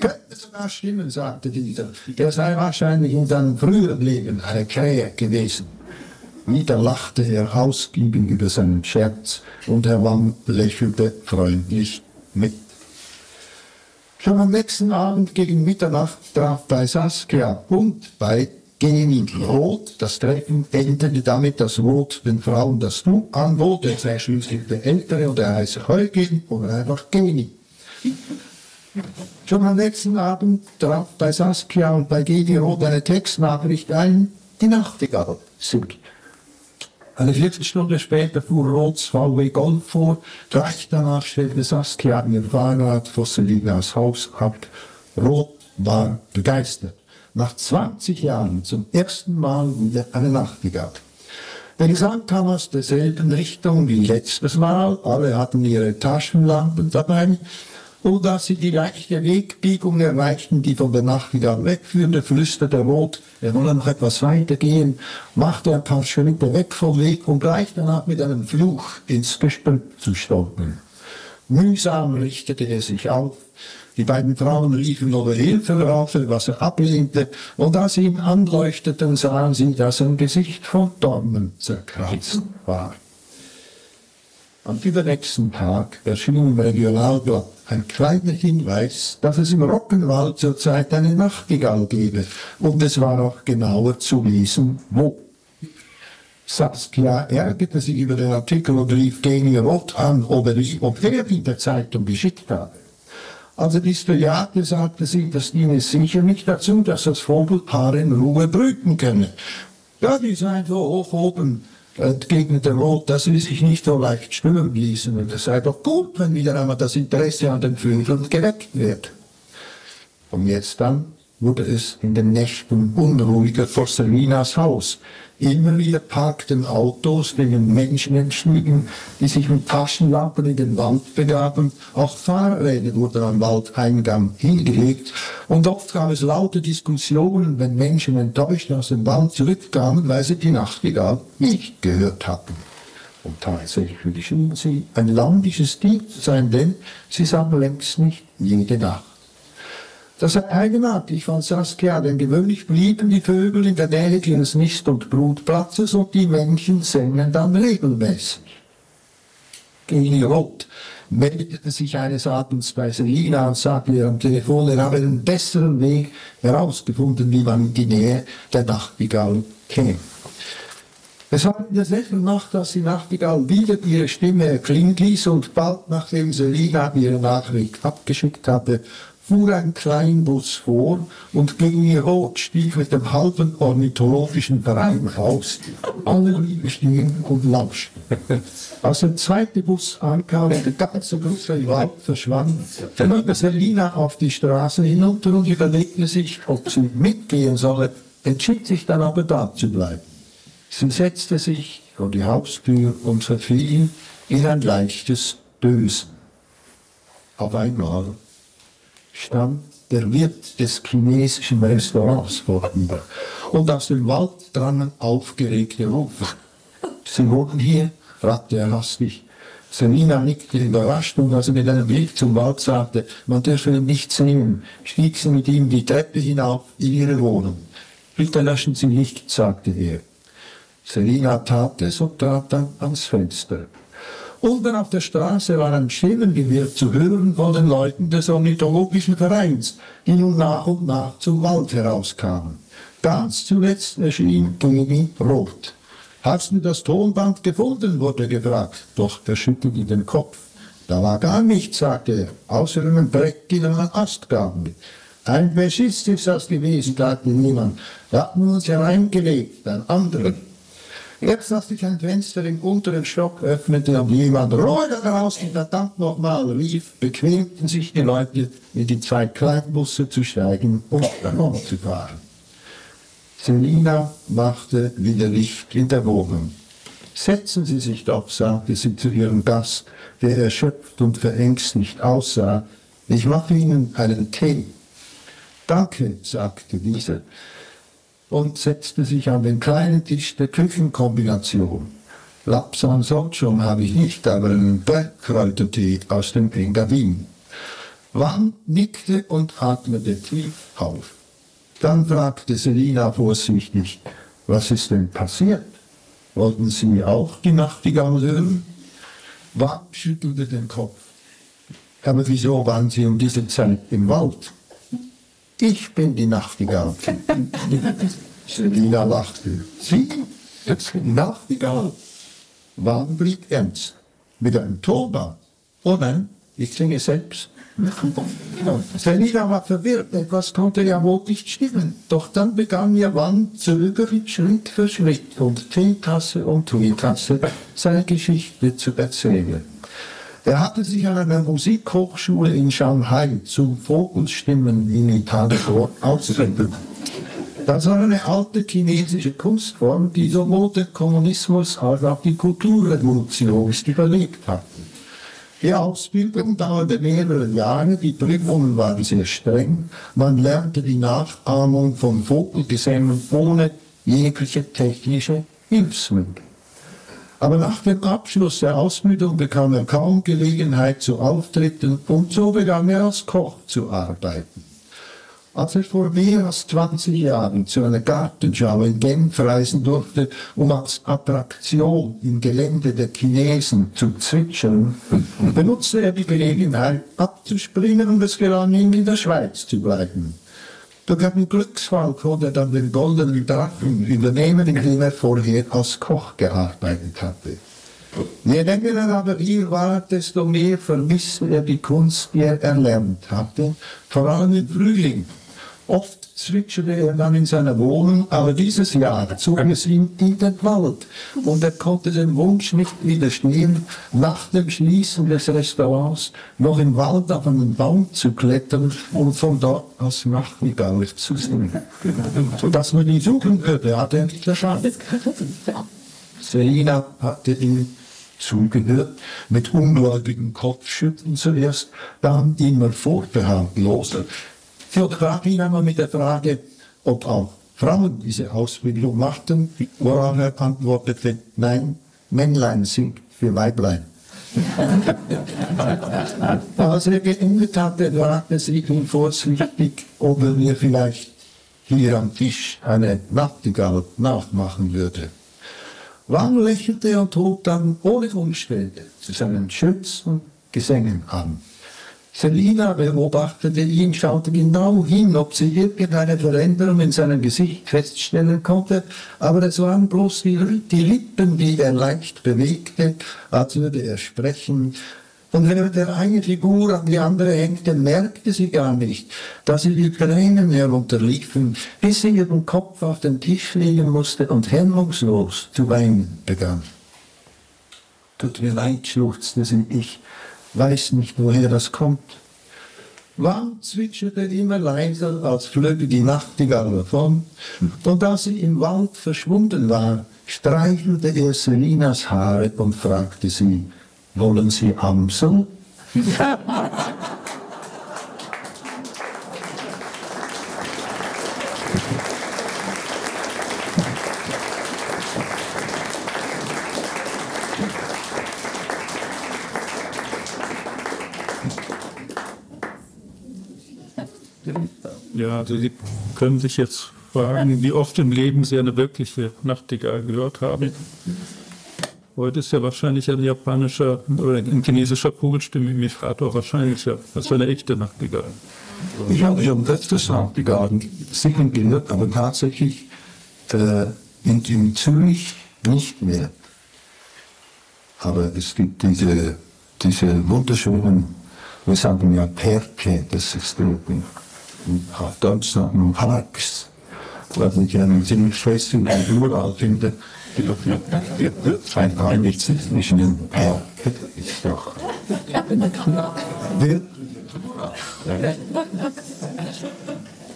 Könnte sogar stimmen, sagte dieser. Er sei wahrscheinlich in seinem früheren Leben eine Krähe gewesen. Wieder lachte er ausgiebig über seinen Scherz und Herr Wang lächelte freundlich mit. Schon am nächsten Abend gegen Mitternacht traf bei Saskia und bei Geni Roth das Treffen endete damit, dass Roth den Frauen das Du anbot. Er sei schließlich der Ältere und er heiße Eugen oder einfach Geni. Schon am nächsten Abend traf bei Saskia und bei Geni Roth eine Textnachricht ein, die Nachtigall singt. Eine Viertelstunde später fuhr Roths VW Golf vor. Gleich danach stellte Saskia ihr Fahrrad vor Selinas Haus ab. Roth war begeistert. Nach 20 Jahren zum ersten Mal wieder eine Nachtigall. Der Gesang kam aus derselben Richtung wie letztes Mal. Alle hatten ihre Taschenlampen dabei. Und als sie die leichte Wegbiegung erreichten, die von der Nachtigall wegführte, flüsterte Rot, er wolle noch etwas weiter gehen, machte ein paar Schritte weg vom Weg, um gleich danach mit einem Fluch ins Gestück zu stolpern. Mühsam richtete er sich auf. Die beiden Frauen riefen er Hilfe brauchte, was er ablehnte, und als sie ihn anleuchteten, sahen sie, dass sein Gesicht von Dornen zerkratzt war. Am übernächsten Tag erschien im Regionalblatt ein kleiner Hinweis, dass es im Rockenwald zurzeit eine Nachtigall gebe. Und es war auch genauer zu lesen, wo. Saskia ärgerte sich über den Artikel und rief Geni Roth an, ob er, ob er die der Zeitung geschickt habe. Als er dies bejahte, sagte sie, das diene sicher nicht dazu, dass das Vogelpaar in Ruhe brüten könne. Die seien so hoch oben, entgegnete Roth, dass sie sich nicht so leicht stören ließen. Und es sei doch gut, wenn wieder einmal das Interesse an den Vögeln geweckt wird. Und jetzt dann wurde es in den Nächten unruhiger vor Selinas Haus. Immer wieder parkten Autos, denen Menschen entstiegen, die sich mit Taschenlampen in den Wald begaben. Auch Fahrräder wurden am Waldeingang hingelegt. Und oft gab es laute Diskussionen, wenn Menschen enttäuscht aus dem Wald zurückkamen, weil sie die Nachtigall nicht gehört hatten. Und tatsächlich schien sie ein landisches Ding zu sein, denn sie sang längst nicht jede Nacht. Das ist eigenartig von Saskia, denn gewöhnlich blieben die Vögel in der Nähe ihres Nist- und Brutplatzes und die Männchen sängen dann regelmäßig. Geli Roth meldete sich eines Abends bei Selina und sagte ihr am Telefon, er habe einen besseren Weg herausgefunden, wie man in die Nähe der Nachtigall käme. Es war in derselben Nacht, dass die Nachtigall wieder ihre Stimme erklingen ließ und bald nachdem Selina ihre Nachricht abgeschickt hatte, fuhr ein Kleinbus vor und gegen ihr Rot stieg mit dem halben ornithologischen Verein raus. Alle blieben stehen und lauschten. Als der zweite Bus ankam der ganze große Wald verschwand, ging Selina auf die Straße hinunter und überlegte sich, ob sie mitgehen solle, entschied sich dann aber da zu bleiben. Sie setzte sich vor die Haustür und verfiel in ein leichtes Dösen. Auf einmal stand der Wirt des chinesischen Restaurants vor ihr und aus dem Wald drangen aufgeregte Rufe. Sie wohnen hier? fragte er hastig. Selina nickte überrascht und als er mit einem Blick zum Wald sagte, man dürfe ihn nicht sehen, stieg sie mit ihm die Treppe hinauf in ihre Wohnung. Bitte löschen Sie nicht, sagte er. Selina tat es und trat dann ans Fenster. Unten auf der Straße war ein Schillengewirr zu hören von den Leuten des Ornithologischen Vereins, die nun nach und nach zum Wald herauskamen. Ganz zuletzt erschien Toni Rot. Hast du das Tonband gefunden? wurde gefragt, doch er schüttelte den Kopf. Da war gar nichts, sagte er, außer einem Brett in einer Astgabel. Ein Faschist ist das gewesen, sagte niemand. Da hatten wir uns hereingelegt, ein anderer. Jetzt, als sich ein Fenster im unteren Stock öffnete und jemand da draußen verdammt nochmal rief, bequemten sich die Leute, in die zwei Kleinbusse zu steigen und davon zu fahren. Selina machte wieder Licht in der Wohnung. Setzen Sie sich doch, sagte sie zu ihrem Gast, der erschöpft und verängstigt aussah. Ich mache Ihnen einen Tee. Danke, sagte dieser und setzte sich an den kleinen Tisch der Küchenkombination. Lapsan Sochum habe ich nicht, aber einen Bergkräutertee aus dem Engadin. Wang nickte und atmete tief auf. Dann fragte Selina vorsichtig, was ist denn passiert? Wollten Sie auch die Nachtigall hören? Wang schüttelte den Kopf. Aber wieso waren Sie um diese Zeit im Wald? Ich bin die Nachtigall. [LAUGHS] Selina lachte. Sie? Die Nachtigall? Wann blieb ernst? Mit einem Tonband? Oh nein, ich singe selbst. [LAUGHS] Selina war verwirrt, etwas konnte ja wohl nicht stimmen. Doch dann begann ihr Mann zögernd Schritt für Schritt und Teetasse um Teetasse seine Geschichte zu erzählen. Er hatte sich an einer Musikhochschule in Shanghai zum Vogelstimmenimitator ausgebildet. Das war eine alte chinesische Kunstform, die sowohl den Kommunismus als auch die Kulturrevolution überlebt hatte. Die Ausbildung dauerte mehrere Jahre, die Prüfungen waren sehr streng, man lernte die Nachahmung von Vogelgesängen ohne jegliche technische Hilfsmittel. Aber nach dem Abschluss der Ausbildung bekam er kaum Gelegenheit zu Auftritten und so begann er als Koch zu arbeiten. Als er vor mehr als 20 Jahren zu einer Gartenschau in Genf reisen durfte, um als Attraktion im Gelände der Chinesen zu zwitschern, benutzte er die Gelegenheit abzuspringen und es gelang ihm in der Schweiz zu bleiben. Durch einen Glücksfall konnte er dann den goldenen Drachen übernehmen, in dem er vorher als Koch gearbeitet hatte. Je länger er aber hier war, desto mehr vermisste er die Kunst, die er erlernt hatte, vor allem im Frühling. Oft zwitscherte er dann in seiner Wohnung, aber dieses Jahr zog es ihn in den Wald und er konnte dem Wunsch nicht widerstehen, nach dem Schließen des Restaurants noch im Wald auf einen Baum zu klettern und von dort aus Nachtigall zu singen. [LAUGHS] Sodass man ihn suchen würde, hat er nicht geschafft. Selina hatte ihn zugehört, mit ungläubigen Kopfschütteln zuerst, dann immer vorbehaltloser. Theodor ihn einmal mit der Frage, ob auch Frauen diese Ausbildung machten, worauf er antwortete, nein, Männlein sind für Weiblein. [LAUGHS] Als er geendet hatte, fragte sie ihn vorsichtig, ob er mir vielleicht hier am Tisch eine Nachtigall nachmachen würde. Wang lächelte und hob dann ohne Umstände zu seinen schönsten Gesängen an. Selina beobachtete ihn, schaute genau hin, ob sie irgendeine Veränderung in seinem Gesicht feststellen konnte, aber es waren bloß die, Lippen, die er leicht bewegte, als würde er sprechen. Und wenn der eine Figur an die andere hängte, merkte sie gar nicht, dass sie die Tränen herunterliefen, bis sie ihren Kopf auf den Tisch legen musste und hemmungslos zu weinen begann. Tut mir leid, schluchzte sie, ich weiß nicht, woher das kommt. Wand zwitscherte immer leiser, als flöge die Nachtigall davon, und als sie im Wald verschwunden war, streichelte er Selinas Haare und fragte sie, wollen Sie Amsel? [LAUGHS] Ja, also Sie können sich jetzt fragen, wie oft im Leben Sie eine wirkliche Nachtigall gehört haben. Heute ist ja wahrscheinlich ein japanischer oder ein chinesischer Vogelstimme-Imitator wahrscheinlicher als eine echte Nachtigall. Ich habe schon öfters Nachtigallen singen gehört, aber tatsächlich äh, in, in Zürich nicht mehr. Aber es gibt diese, diese wunderschönen, wir sagen ja Perke, das ist in, auf Deutsch sagen wir Parks, was ich einen ziemlich festen Urlaub finde. Ein paar nichts zwischen den Perke ist doch. Wird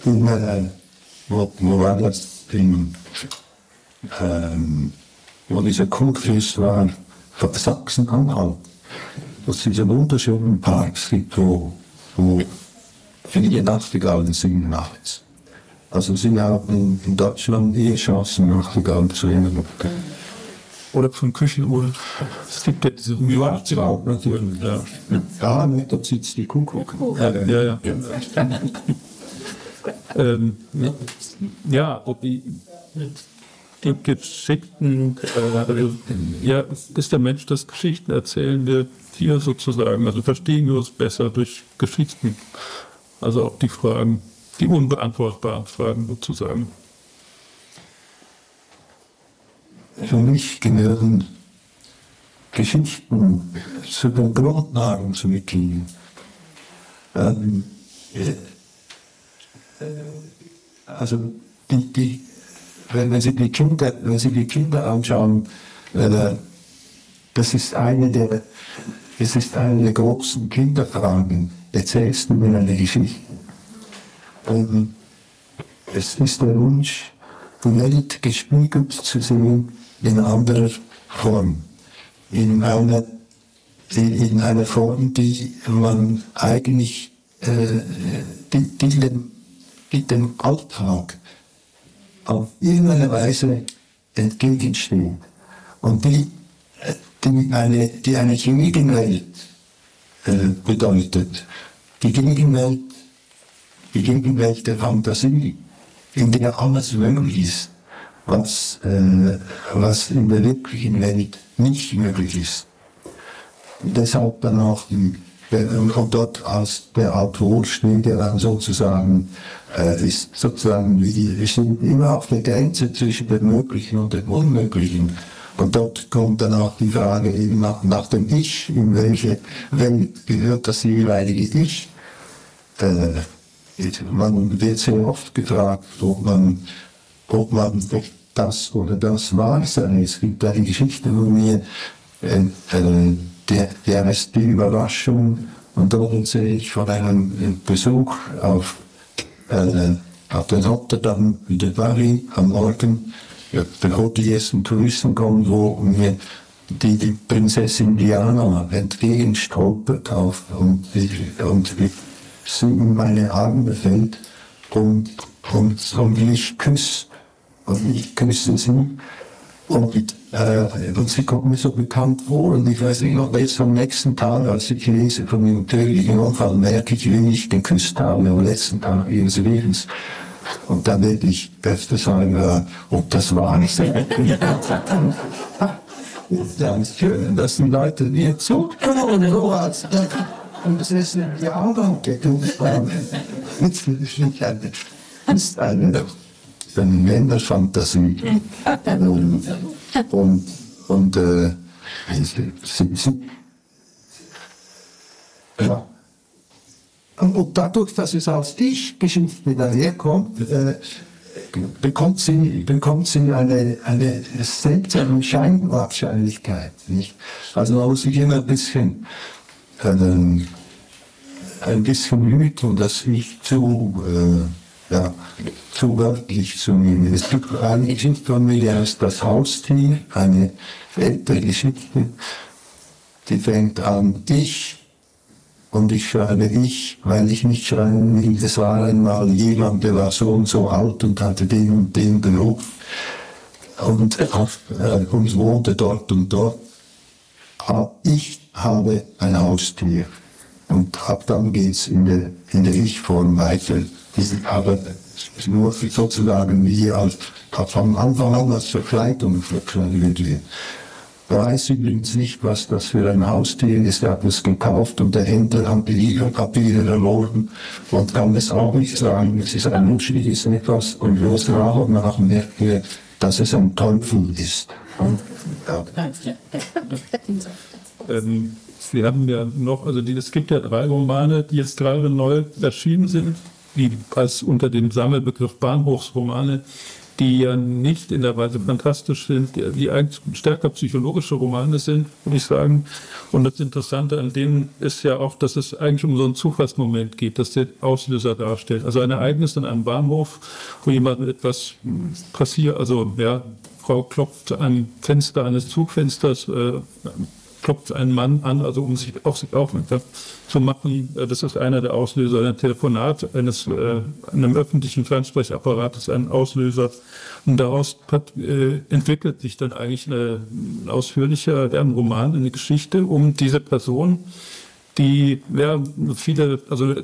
in, äh, wo, wo war das? In, ähm, wo dieser Kurfürst war, von Sachsen-Anhalt, wo es diese wunderschönen Parks gibt, wo, wo viele Nachtigallen singen nachts. Also sie haben in Deutschland eh Chancen, Nachtigallen zu singen. Oder von Küchenuhr. Es gibt ja diese Mühlachtsraum natürlich. Ja, Ja, ne, dort sitzt die Kuckuck. ja, ja. ähm, ja, und die, die Geschichten, äh, ja, ist der Mensch das Geschichten erzählende Tier sozusagen. Also verstehen wir uns besser durch Geschichten. Also auch die Fragen, die unbeantwortbaren Fragen sozusagen. Für mich gehören Geschichten zu den Grundnahrungsmitteln. Ähm, äh, äh, also die, die, wenn, Sie die Kinder, wenn Sie die Kinder anschauen, äh, das ist eine der, das ist eine der großen Kinderfragen. Erzählst du mir eine Geschichte? Ähm, es ist der Wunsch, die Welt gespiegelt zu sehen in anderer Form. In einer, in einer Form, die man eigentlich, äh, die, die, dem, die dem Alltag auf irgendeine Weise entgegensteht. Und die, die eine, die eine Gegenwelt bedeutet. Die Gegenwelt, die Gegenwelt der Fantasie, in der alles möglich ist, was, äh, was in der wirklichen Welt nicht möglich ist. Deshalb dann auch und dort als der Autor steht, der dann sozusagen, äh, ist sozusagen, wir sind immer auf der Grenze zwischen dem Möglichen und dem Unmöglichen. Und dort kommt dann auch die Frage eben nach, nach dem Ich, in welche Welt gehört das jeweilige Ich. Äh, man wird sehr oft gefragt, ob man, ob man das oder das wahr sei. Es gibt eine Geschichte von mir, äh, äh, der, der heißt die Überraschung. Und dort erzähle ich von einem Besuch auf, äh, auf den Notre Dame de Paris am Morgen, ja, bevor die ersten Touristen kommen, wo mir die, die Prinzessin Diana entgegenstolpert auf und, und sie in meine Arme fällt und, und, und mich küsst. Und ich küsse sie. Und, äh, und sie kommt mir so bekannt vor. Und ich weiß nicht, ob jetzt am nächsten Tag, als ich lese von dem tödlichen Unfall, merke ich, wie ich geküsst habe am letzten Tag ihres Lebens. Und dann werde ich öfter sagen, ob das wahr ist. Ja, ist schön, dass die Leute mir zuhören. Als, und es ist eine Jahrenkettung. Das ist eine, eine Männerfantasie. Und, und, und äh, sie, sie, Ja. Und dadurch, dass es aus Ich-Geschichte daherkommt, äh, bekommt sie, bekommt sie eine, eine seltsame Scheinwahrscheinlichkeit. Nicht? Also man muss sich immer ein bisschen, äh, ein bisschen hüten, das nicht zu, äh, ja, zu wörtlich zu nehmen. Es gibt eine Geschichte von mir, die heißt Das Haustier, eine ältere Geschichte, die fängt an, ich und ich schreibe ich, weil ich nicht schreiben will, es war einmal jemand, der war so und so alt und hatte den und den Beruf und, äh, und wohnte dort und dort. Aber ich habe ein Haustier. Und ab dann geht's in der, in der Ich-Form weiter. Aber nur sozusagen wie als, von Anfang an als Verkleidung verkleidet wird weiß übrigens nicht, was das für ein Haustier ist. Er hat es gekauft und der Händler hat die Lieferpapiere verloren und kann es auch nicht sagen. Es ist ein ist etwas und los nach und nach merkt er, dass es ein Teufel ist. Ja. Ähm, Sie haben ja noch, also es gibt ja drei Romane, die jetzt gerade neu erschienen sind, die als unter dem Sammelbegriff Bahnhofsromane die ja nicht in der Weise fantastisch sind, die, eigentlich stärker psychologische Romane sind, würde ich sagen. Und das Interessante an denen ist ja auch, dass es eigentlich um so einen Zufallsmoment geht, dass der Auslöser darstellt. Also ein Ereignis in einem Bahnhof, wo jemand etwas passiert, also ja, Frau klopft am Fenster eines Zugfensters, äh, klopft einen Mann an, also um sich auf sich aufmerksam zu machen. Äh, das ist einer der Auslöser. Ein Telefonat eines äh, einem öffentlichen Fernsprechapparat ist ein Auslöser. Und daraus hat, äh, entwickelt sich dann eigentlich eine, ein ausführlicher ein Roman, eine Geschichte um diese Person, die ja, viele, also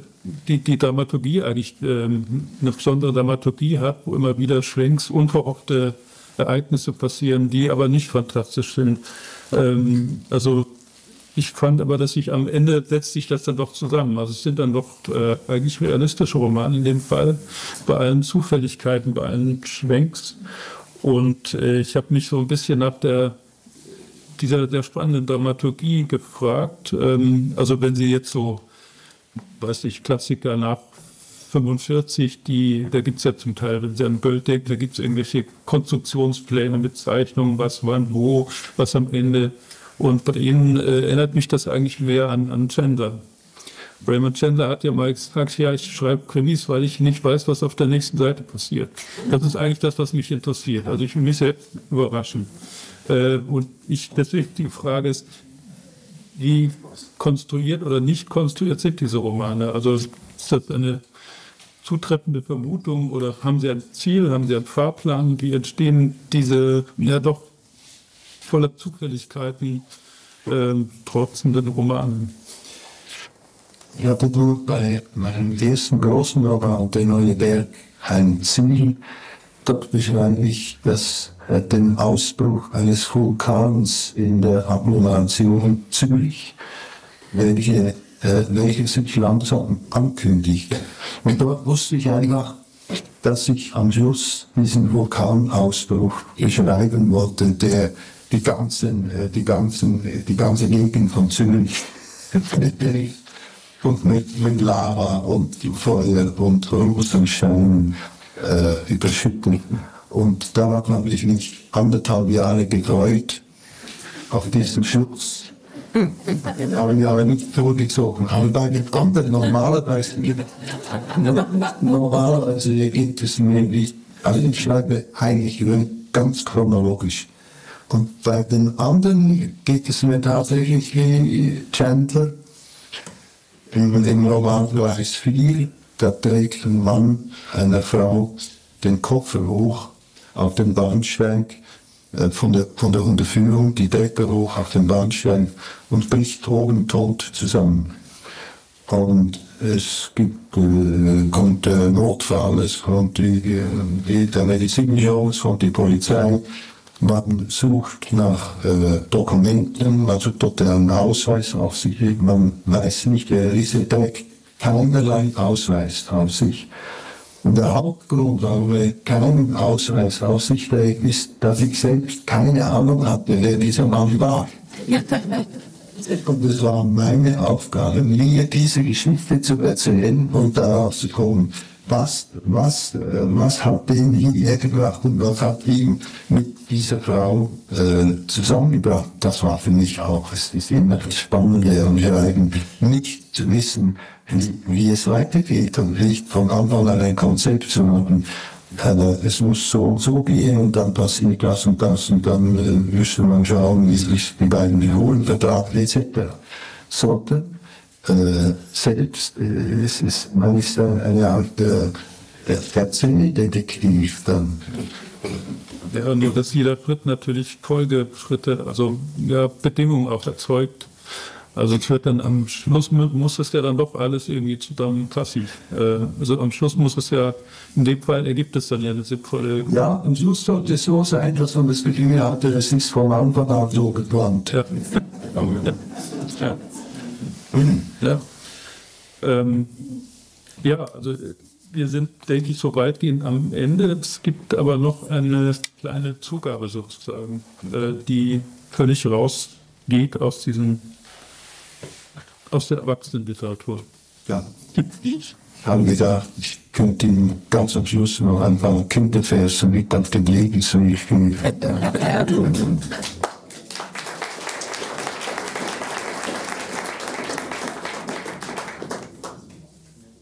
die, die Dramaturgie eigentlich ähm, eine besondere Dramaturgie hat, wo immer wieder Schwenks, unverhoffte Ereignisse passieren, die aber nicht fantastisch sind. Ähm, also ich fand aber, dass sich am Ende setzt sich das dann doch zusammen. Also es sind dann doch äh, eigentlich realistische Romane in dem Fall, bei allen Zufälligkeiten, bei allen Schwenks. Und äh, ich habe mich so ein bisschen nach der dieser der spannenden Dramaturgie gefragt. Ähm, also wenn Sie jetzt so, weiß ich, Klassiker nach 45, die, da gibt es ja zum Teil, wenn Sie an Böll denken, da gibt es irgendwelche Konstruktionspläne mit Zeichnungen, was wann, wo, was am Ende. Und bei Ihnen äh, erinnert mich das eigentlich mehr an, an Chandler. Raymond Chandler hat ja mal gesagt, ja, ich schreibe Krimis, weil ich nicht weiß, was auf der nächsten Seite passiert. Das ist eigentlich das, was mich interessiert. Also ich will mich selbst überraschen. Äh, und ich, deswegen die Frage ist, wie konstruiert oder nicht konstruiert sind diese Romane? Also ist das eine zutreffende Vermutung oder haben Sie ein Ziel, haben Sie einen Fahrplan? Wie entstehen diese ja doch voller Zufälligkeiten äh, trotzenden Romanen? Ich hatte nur bei meinem ersten großen Roman, Der neue Berg, ein Ziel. Dort beschreibe ich das, äh, den Ausbruch eines Vulkans in der Agglomeration Zürich, welche äh, welche sich langsam ankündigt. Und dort wusste ich einfach, dass ich am Schluss diesen Vulkanausbruch beschreiben wollte, der die ganzen, äh, die ganzen, die ganze Gegend von Zürich [LAUGHS] und mit, mit Lava und Feuer und Rosenschein äh, überschüttet. Und da habe ich mich anderthalb Jahre gefreut auf diesen Schluss haben wir aber nicht vorgezogen. Aber bei den anderen normalerweise, normalerweise geht es mir nicht. Also ich schreibe eigentlich ganz chronologisch. Und bei den anderen geht es mir tatsächlich wie Chandler. In dem Roman weiß viel, da trägt ein Mann einer Frau den Koffer hoch auf dem Bahnsteig von der, von der Unterführung die Treppe hoch auf den Bahnsteig und bricht tot zusammen. Und es gibt, äh, kommt der Notfall, es kommt die, die, der Medizinjob, es kommt die Polizei. Man sucht nach äh, Dokumenten, also totalen Ausweis auf sich. Man weiß nicht, wer ist, er trägt keinerlei Ausweis auf sich. Der Hauptgrund, warum er keinen Ausweis aus sich trägt, ist, dass ich selbst keine Ahnung hatte, wer dieser Mann war. Und es war meine Aufgabe, mir diese Geschichte zu erzählen und daraus zu kommen, was, was, was hat den hierher gebracht und was hat ihn mit dieser Frau äh, zusammengebracht. Das war für mich auch, es ist immer das Spannende und Schreiben, nicht zu wissen, wie, es weitergeht und nicht von Anfang an ein Konzept zu machen. Äh, es muss so und so gehen und dann passiert das und das und dann äh, müsste man schauen, wie sich die beiden wiederholen, Vertrag etc. Sondern äh, selbst, äh, es ist, man ist dann eine Art äh, Erzähldetektiv dann. Ja, nur dass jeder Schritt natürlich Folgeschritte, also ja, Bedingungen auch erzeugt. Also es wird dann am Schluss muss es ja dann doch alles irgendwie zusammenpassen. Äh, also am Schluss muss es ja, in dem Fall ergibt es dann ja eine sinnvolle. Ja, am Schluss sollte es so sein, dass man das Gefühl hatte, es ist vom Anfang an so geplant. Ja. ja. Ja. Ähm, ja, also wir sind, denke ich, so weitgehend am Ende. Es gibt aber noch eine kleine Zugabe sozusagen, äh, die völlig rausgeht aus diesem, aus der Erwachsenenliteratur. Ja. Ich habe gedacht, ich könnte ihm ganz am Schluss noch anfangen, Kinderverse mit auf den Lebensweg.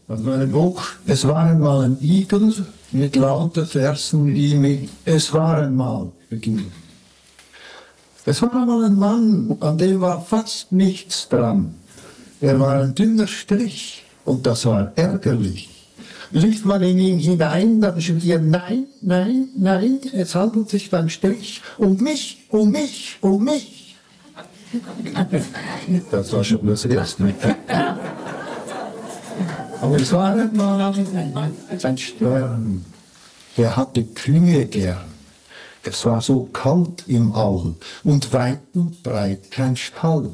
Das war ein Buch. Es war einmal ein Igel mit lauter Versen, die mit Es war einmal beginnen. Es war einmal ein Mann, an dem war fast nichts dran. Er war ein dünner Strich und das war ärgerlich. Liegt man in ihn hinein, dann schrieb er, nein, nein, nein, es handelt sich beim Strich um mich, um mich, um mich. Das war schon das Erste. Aber es war einmal ein Stern, der hatte Kühe gern. Es war so kalt im Aul und weit und breit kein Stall.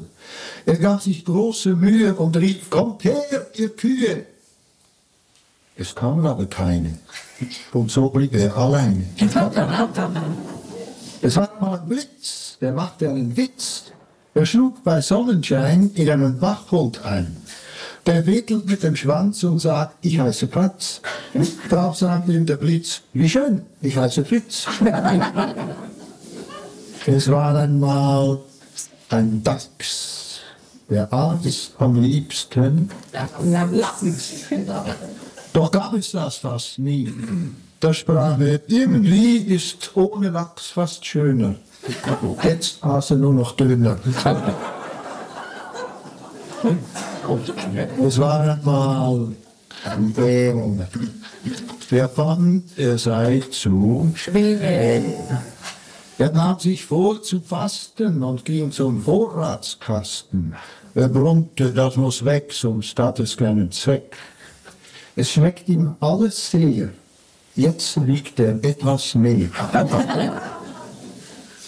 Er gab sich große Mühe und rief, kommt her, ihr Kühe. Es kamen aber keine. Und so blieb er alleine. [LAUGHS] Es war mal ein Blitz, der machte einen Witz. Er schlug bei Sonnenschein in einen Wachhund ein. Der wedelt mit dem Schwanz und sagt, ich heiße Franz. Darauf sagt ihm der Blitz, wie schön, ich heiße Fritz. [LAUGHS] es war einmal ein Dachs, der aß am liebsten. Doch gab es das fast nie. Da sprach er, irgendwie ist ohne Lachs fast schöner. Jetzt aß er nur noch Döner. Es war einmal ein Bär. Der fand, er sei zu schwer. Er nahm sich vor zu fasten und ging zum Vorratskasten. Er brummte, das muss weg, sonst hat es keinen Zweck. Es schmeckt ihm alles sehr. Jetzt liegt er etwas mehr. [LAUGHS]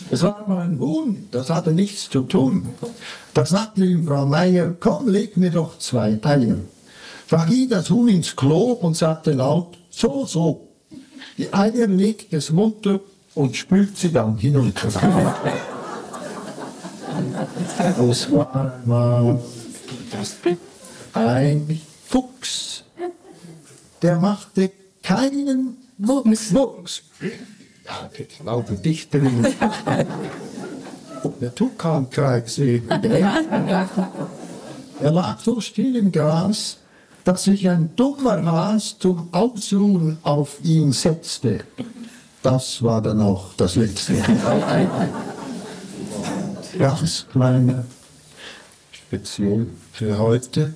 Es war mal ein Huhn, das hatte nichts zu tun. Da sagte ihm Frau Meier, komm, leg mir doch zwei Eier. Da ging das Huhn ins Klo und sagte laut, so, so. Die Eier legt es munter und spült sie dann hinunter. Es war mal ein Fuchs, der machte keinen Mucks. Mucks. Ja, laute Dichterin. Der Tukankreisee. Er lag so still im Gras, dass sich ein dummer Has zum Ausruhen auf ihn setzte. Das war dann auch das Letzte. Ganz kleine, speziell für heute.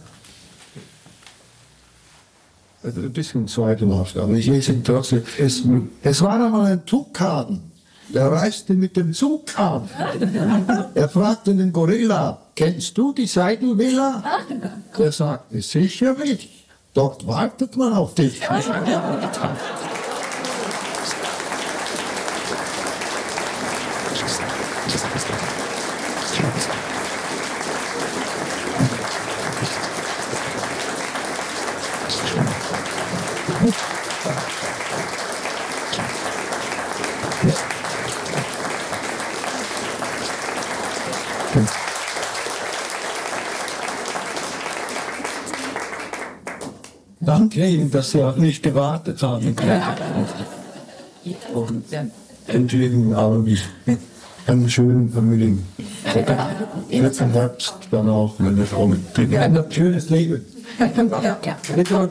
Also ein bisschen zweifelhaft, aber ich lese trotzdem. Es, es war einmal ein Tukan, der reiste mit dem Zug ab. Er fragte den Gorilla, kennst du die Seidelvilla? Er sagte, sicherlich, dort wartet man auf dich. [LAUGHS] Ihnen, dass Sie auch nicht gewartet haben. Und entschuldigen auch einen schönen Familien. Jetzt im Herbst dann auch, wenn es kommt. Ein schönes Leben. Bitte.